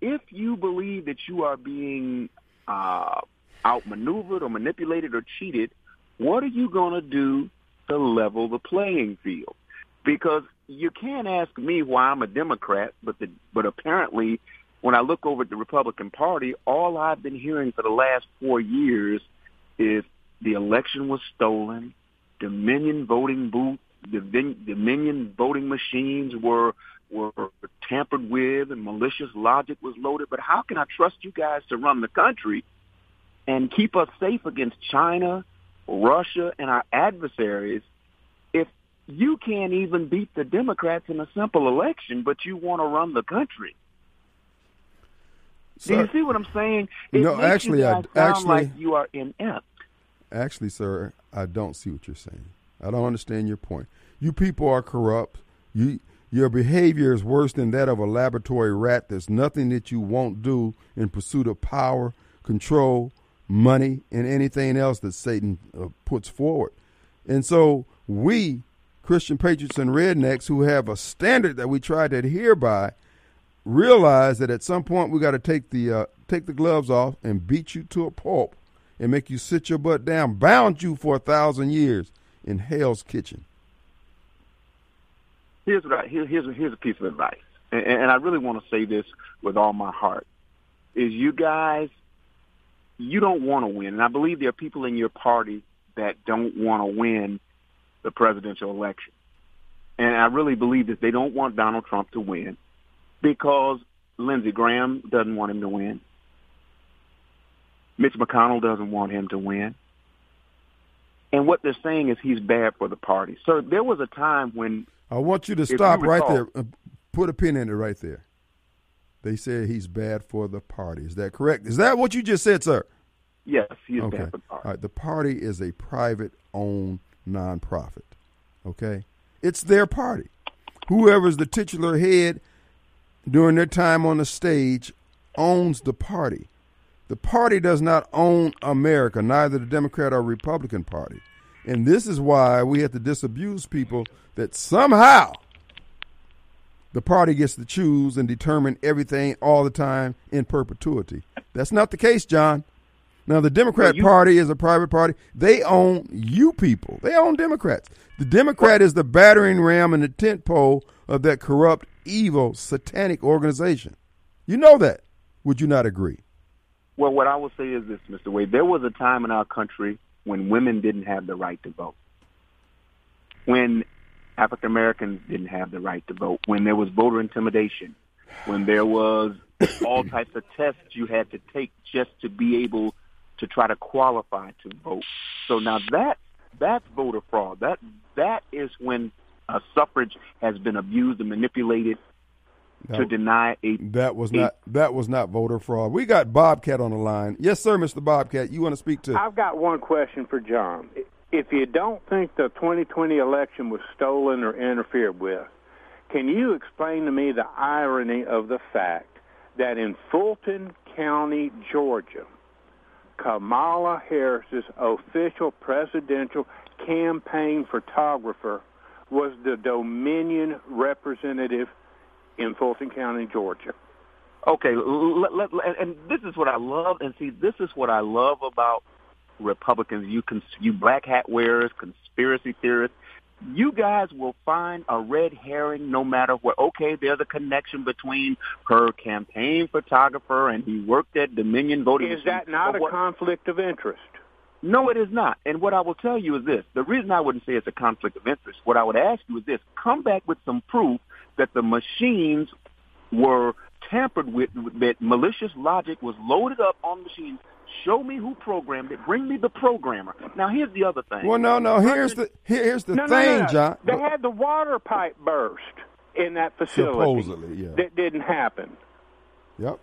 [SPEAKER 20] if you believe that you are being uh, outmaneuvered or manipulated or cheated, what are you going to do to level the playing field? Because you can't ask me why I'm a Democrat, but the, but apparently when I look over at the Republican Party, all I've been hearing for the last four years is the election was stolen, Dominion voting booth Dominion voting machines were were tampered with and malicious logic was loaded. But how can I trust you guys to run the country and keep us safe against China, Russia, and our adversaries if you can't even beat the Democrats in a simple election, but you want to run the country? Do you see what I'm saying? It
[SPEAKER 2] No, actually,
[SPEAKER 20] you
[SPEAKER 2] I-
[SPEAKER 20] sound
[SPEAKER 2] actually-
[SPEAKER 20] like you are inept.
[SPEAKER 2] Actually, sir, I don't see what you're saying. I don't understand your point. You people are corrupt. You your behavior is worse than that of a laboratory rat. There's nothing that you won't do in pursuit of power, control, money, and anything else that Satan uh, puts forward. And so we, Christian patriots and rednecks who have a standard that we try to adhere by, realize that at some point we got to take the uh, take the gloves off and beat you to a pulp and make you sit your butt down, bound you for a thousand years in hell's kitchen.
[SPEAKER 20] here's what I, here, here's a, here's a piece of advice, and, and I really want to say this with all my heart: is you guys, you don't want to win, and I believe there are people in your party that don't want to win the presidential election, and I really believe that they don't want Donald Trump to win because Lindsey Graham doesn't want him to win. Mitch McConnell doesn't want him to win. And what they're saying is he's bad for the party. Sir, there was a time when
[SPEAKER 2] I want you to
[SPEAKER 20] If you
[SPEAKER 2] stop right there. Uh, put a pin in it right there. They said he's bad for the party. Is that correct? Is that what you just said, sir?
[SPEAKER 20] Yes, he is
[SPEAKER 2] okay.
[SPEAKER 20] bad for the party.
[SPEAKER 2] All right. The party is a private owned nonprofit. Okay? It's their party. Whoever's the titular head during their time on the stage owns the party. The party does not own America, neither the Democrat or Republican Party. And this is why we have to disabuse people that somehow the party gets to choose and determine everything all the time in perpetuity. That's not the case, John. Now, the Democrat Party is a private party. They own you people. They own Democrats. The Democrat is the battering ram and the tent pole of that corrupt, evil, satanic organization. You know that. Would you not agree?
[SPEAKER 20] Well, what I will say is this, Mr. Wade. There was a time in our country when women didn't have the right to vote, when African Americans didn't have the right to vote, when there was voter intimidation, when there was all *coughs* types of tests you had to take just to be able to try to qualify to vote. So now that that's voter fraud. That that is when uh, suffrage has been abused and manipulated to deny a
[SPEAKER 2] That was
[SPEAKER 20] a-
[SPEAKER 2] not that was not voter fraud. We got Bobcat on the line. Yes, sir, Mr. Bobcat. You want to speak to?
[SPEAKER 21] I've got one question for John. If you don't think the 2020 election was stolen or interfered with, can you explain to me the irony of the fact that in Fulton County, Georgia, Kamala Harris's official presidential campaign photographer was the Dominion representative in Fulton County, Georgia?
[SPEAKER 20] Okay, let, let, let- and this is what I love, and see, this is what I love about Republicans. You cons- you black hat wearers, conspiracy theorists. You guys will find a red herring no matter what. Okay, there's a connection between her campaign photographer and he worked at Dominion Voting.
[SPEAKER 21] Is that not a
[SPEAKER 20] what-
[SPEAKER 21] conflict of interest?
[SPEAKER 20] no, it is not. And what I will tell you is this. The reason I wouldn't say it's a conflict of interest, what I would ask you is this. Come back with some proof that the machines were tampered with, that malicious logic was loaded up on machines. Show me who programmed it. Bring me the programmer. Now, here's the other thing.
[SPEAKER 2] Well, no, no. Here's the here's the
[SPEAKER 21] no,
[SPEAKER 2] thing,
[SPEAKER 21] no, no.
[SPEAKER 2] John.
[SPEAKER 21] They had the water pipe burst in that facility.
[SPEAKER 2] Supposedly, yeah.
[SPEAKER 21] That didn't happen.
[SPEAKER 2] Yep.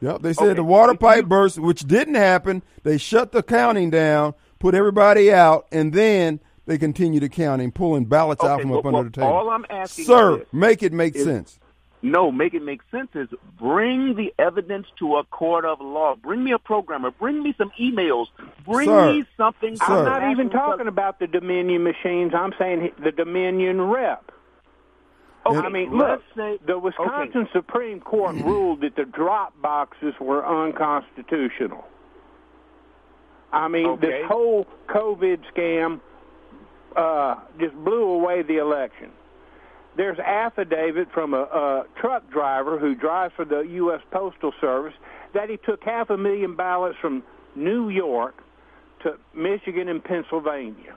[SPEAKER 2] Yep. They said the water pipe burst, which didn't happen. They shut the counting down, put everybody out, and then they continue the counting, pulling ballots out from
[SPEAKER 20] well,
[SPEAKER 2] up under
[SPEAKER 20] well,
[SPEAKER 2] the table.
[SPEAKER 20] all I'm asking
[SPEAKER 2] Sir,
[SPEAKER 20] is
[SPEAKER 2] make it make
[SPEAKER 20] Is-
[SPEAKER 2] sense.
[SPEAKER 20] No, make it make sense is bring the evidence to a court of law. Bring me a programmer. Bring me some emails. Bring
[SPEAKER 21] Sir,
[SPEAKER 20] me something.
[SPEAKER 21] I'm not even talking about the Dominion machines. I'm saying the Dominion rep.
[SPEAKER 20] Okay,
[SPEAKER 21] I mean,
[SPEAKER 20] let's
[SPEAKER 21] look, the Wisconsin Supreme Court *clears throat* ruled that the drop boxes were unconstitutional. I mean,
[SPEAKER 20] Okay.
[SPEAKER 21] this whole COVID scam uh, just blew away the election. There's affidavit from a, a truck driver who drives for the U.S. Postal Service that he took half a million ballots from New York to Michigan and Pennsylvania.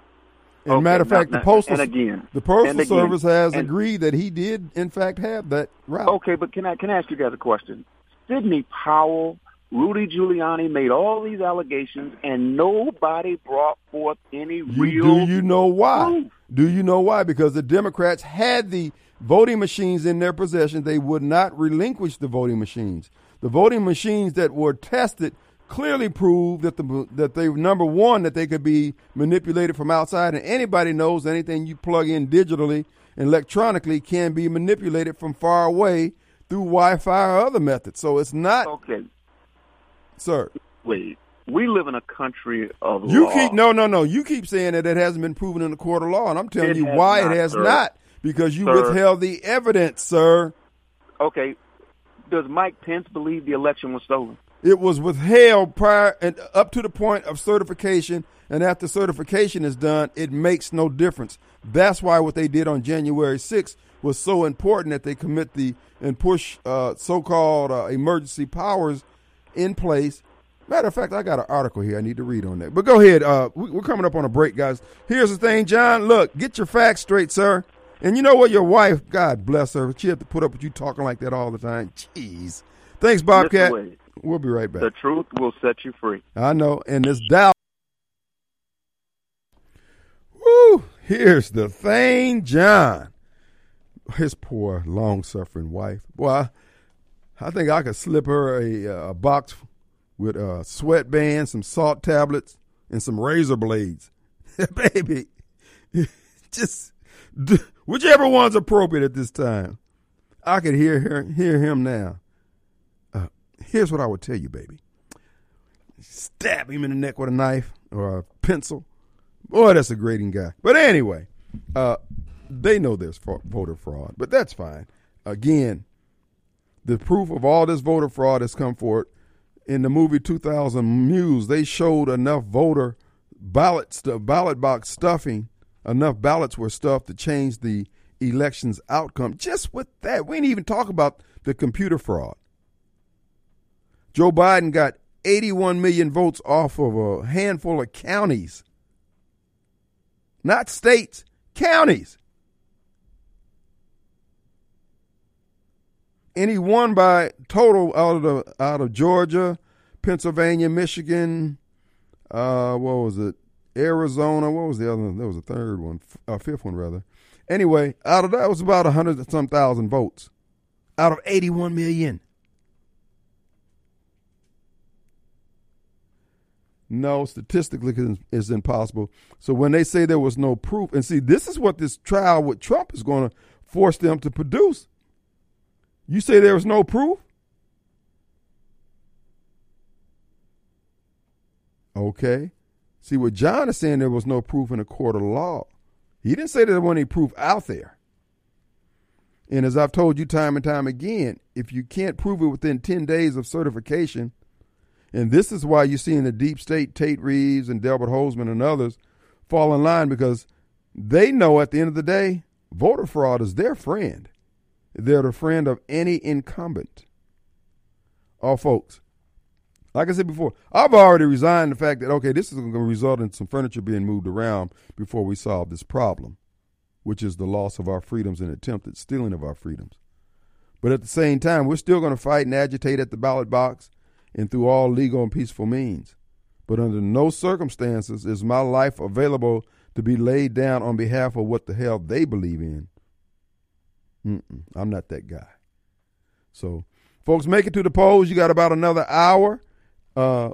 [SPEAKER 2] And
[SPEAKER 20] Okay,
[SPEAKER 2] matter of
[SPEAKER 20] now-
[SPEAKER 2] fact, the postal
[SPEAKER 20] and again,
[SPEAKER 2] the postal
[SPEAKER 20] and again,
[SPEAKER 2] service has
[SPEAKER 20] and-
[SPEAKER 2] agreed that he did in fact have that route.
[SPEAKER 20] Okay, but can I can I ask you guys a question? Sidney Powell, Rudy Giuliani made all these allegations, and nobody brought forth any
[SPEAKER 2] You,
[SPEAKER 20] real.
[SPEAKER 2] do you know why? Do you know why? Because the Democrats had the voting machines in their possession. They would not relinquish the voting machines. The voting machines that were tested clearly proved that the that they number one that they could be manipulated from outside, and anybody knows anything you plug in digitally and electronically can be manipulated from far away through Wi-Fi or other methods. So it's not
[SPEAKER 20] okay.
[SPEAKER 2] Sir,
[SPEAKER 20] wait. We live in a country of
[SPEAKER 2] You
[SPEAKER 20] law.
[SPEAKER 2] keep no, no, no. You keep saying that it hasn't been proven in the court of law, and I'm telling
[SPEAKER 20] It
[SPEAKER 2] you why
[SPEAKER 20] not,
[SPEAKER 2] it has
[SPEAKER 20] sir.
[SPEAKER 2] not. Because you
[SPEAKER 20] Sir.
[SPEAKER 2] withheld the evidence, sir.
[SPEAKER 20] Okay. Does Mike Pence believe the election was stolen?
[SPEAKER 2] It was withheld prior and up to the point of certification, and after certification is done, it makes no difference. That's why what they did on January 6th was so important that they commit the and push uh, so-called uh, emergency powers in place. Matter of fact, I got an article here I need to read on that. But go ahead. Uh, we, we're coming up on a break, guys. Here's the thing, John. Look, get your facts straight, sir. And you know what? Your wife, God bless her, she had to put up with you talking like that all the time. Jeez. Thanks, Bobcat. We'll be right back.
[SPEAKER 20] The truth will set you free.
[SPEAKER 2] I know. And this doubt. Woo! Here's the thing, John. His poor, long suffering wife. Boy, I, think I could slip her a, uh, a box with a sweatband, some salt tablets, and some razor blades. *laughs* Baby, *laughs* just whichever one's appropriate at this time. I could hear her, hear him now. Uh, here's what I would tell you, baby stab him in the neck with a knife or a pencil. Boy, that's a grating guy. But anyway, uh, they know there's voter fraud, but that's fine. Again, the proof of all this voter fraud has come forward. In the movie 2000 Mules, they showed enough voter ballots, the ballot box stuffing, enough ballots were stuffed to change the election's outcome. Just with that, we didn't even talk about the computer fraud. Joe Biden got 81 million votes off of a handful of counties. Not states, counties. He won by total out of the, out of Georgia, Pennsylvania, Michigan, uh, what was it? Arizona. What was the other one? There was a third one, a uh, fifth one rather. Anyway, out of that was about a hundred some thousand votes out of 81 million. No, statistically it's impossible. So when they say there was no proof, and see, this is what this trial with Trump is going to force them to produce. You say there was no proof? Okay. See, what John is saying there was no proof in a court of law. He didn't say there wasn't any proof out there. And as I've told you time and time again, if you can't prove it within 10 days of certification, and this is why you see in the deep state, Tate Reeves and Delbert Hosemann and others fall in line because they know at the end of the day, voter fraud is their friend. They're the friend of any incumbent. Oh, folks, like I said before, I've already resigned the fact that, okay, this is going to result in some furniture being moved around before we solve this problem, which is the loss of our freedoms and attempted stealing of our freedoms. But at the same time, we're still going to fight and agitate at the ballot box and through all legal and peaceful means. But under no circumstances is my life available to be laid down on behalf of what the hell they believe in. Mm-mm, I'm not that guy. So, folks, make it to the polls. You got about another hour. Uh,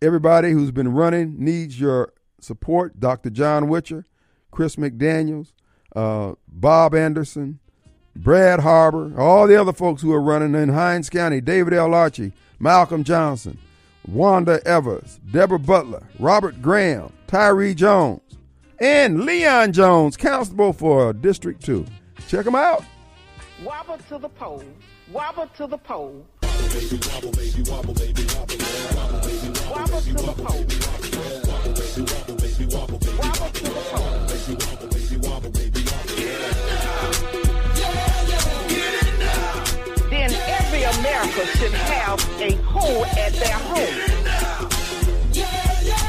[SPEAKER 2] everybody who's been running needs your support. Dr. John Witcher, Chris McDaniels, uh, Bob Anderson, Brad Harbor, all the other folks who are running in Hinds County, David L. Archie, Malcolm Johnson, Wanda Evers, Deborah Butler, Robert Graham, Tyree Jones, and Leon Jones, constable for District 2. Check them out.
[SPEAKER 3] Wobble to the pole. Wobble to the pole.
[SPEAKER 19] Baby, wobble, baby, wobble, baby, wobble. Wobble, baby, wobble,
[SPEAKER 3] Wobble to
[SPEAKER 19] wobble, baby, wobble, baby, wobble, baby,
[SPEAKER 3] Wobble to the pole.
[SPEAKER 19] baby, wobble, baby, wobble, baby, wobble,
[SPEAKER 3] Then every America should have a hole at their home.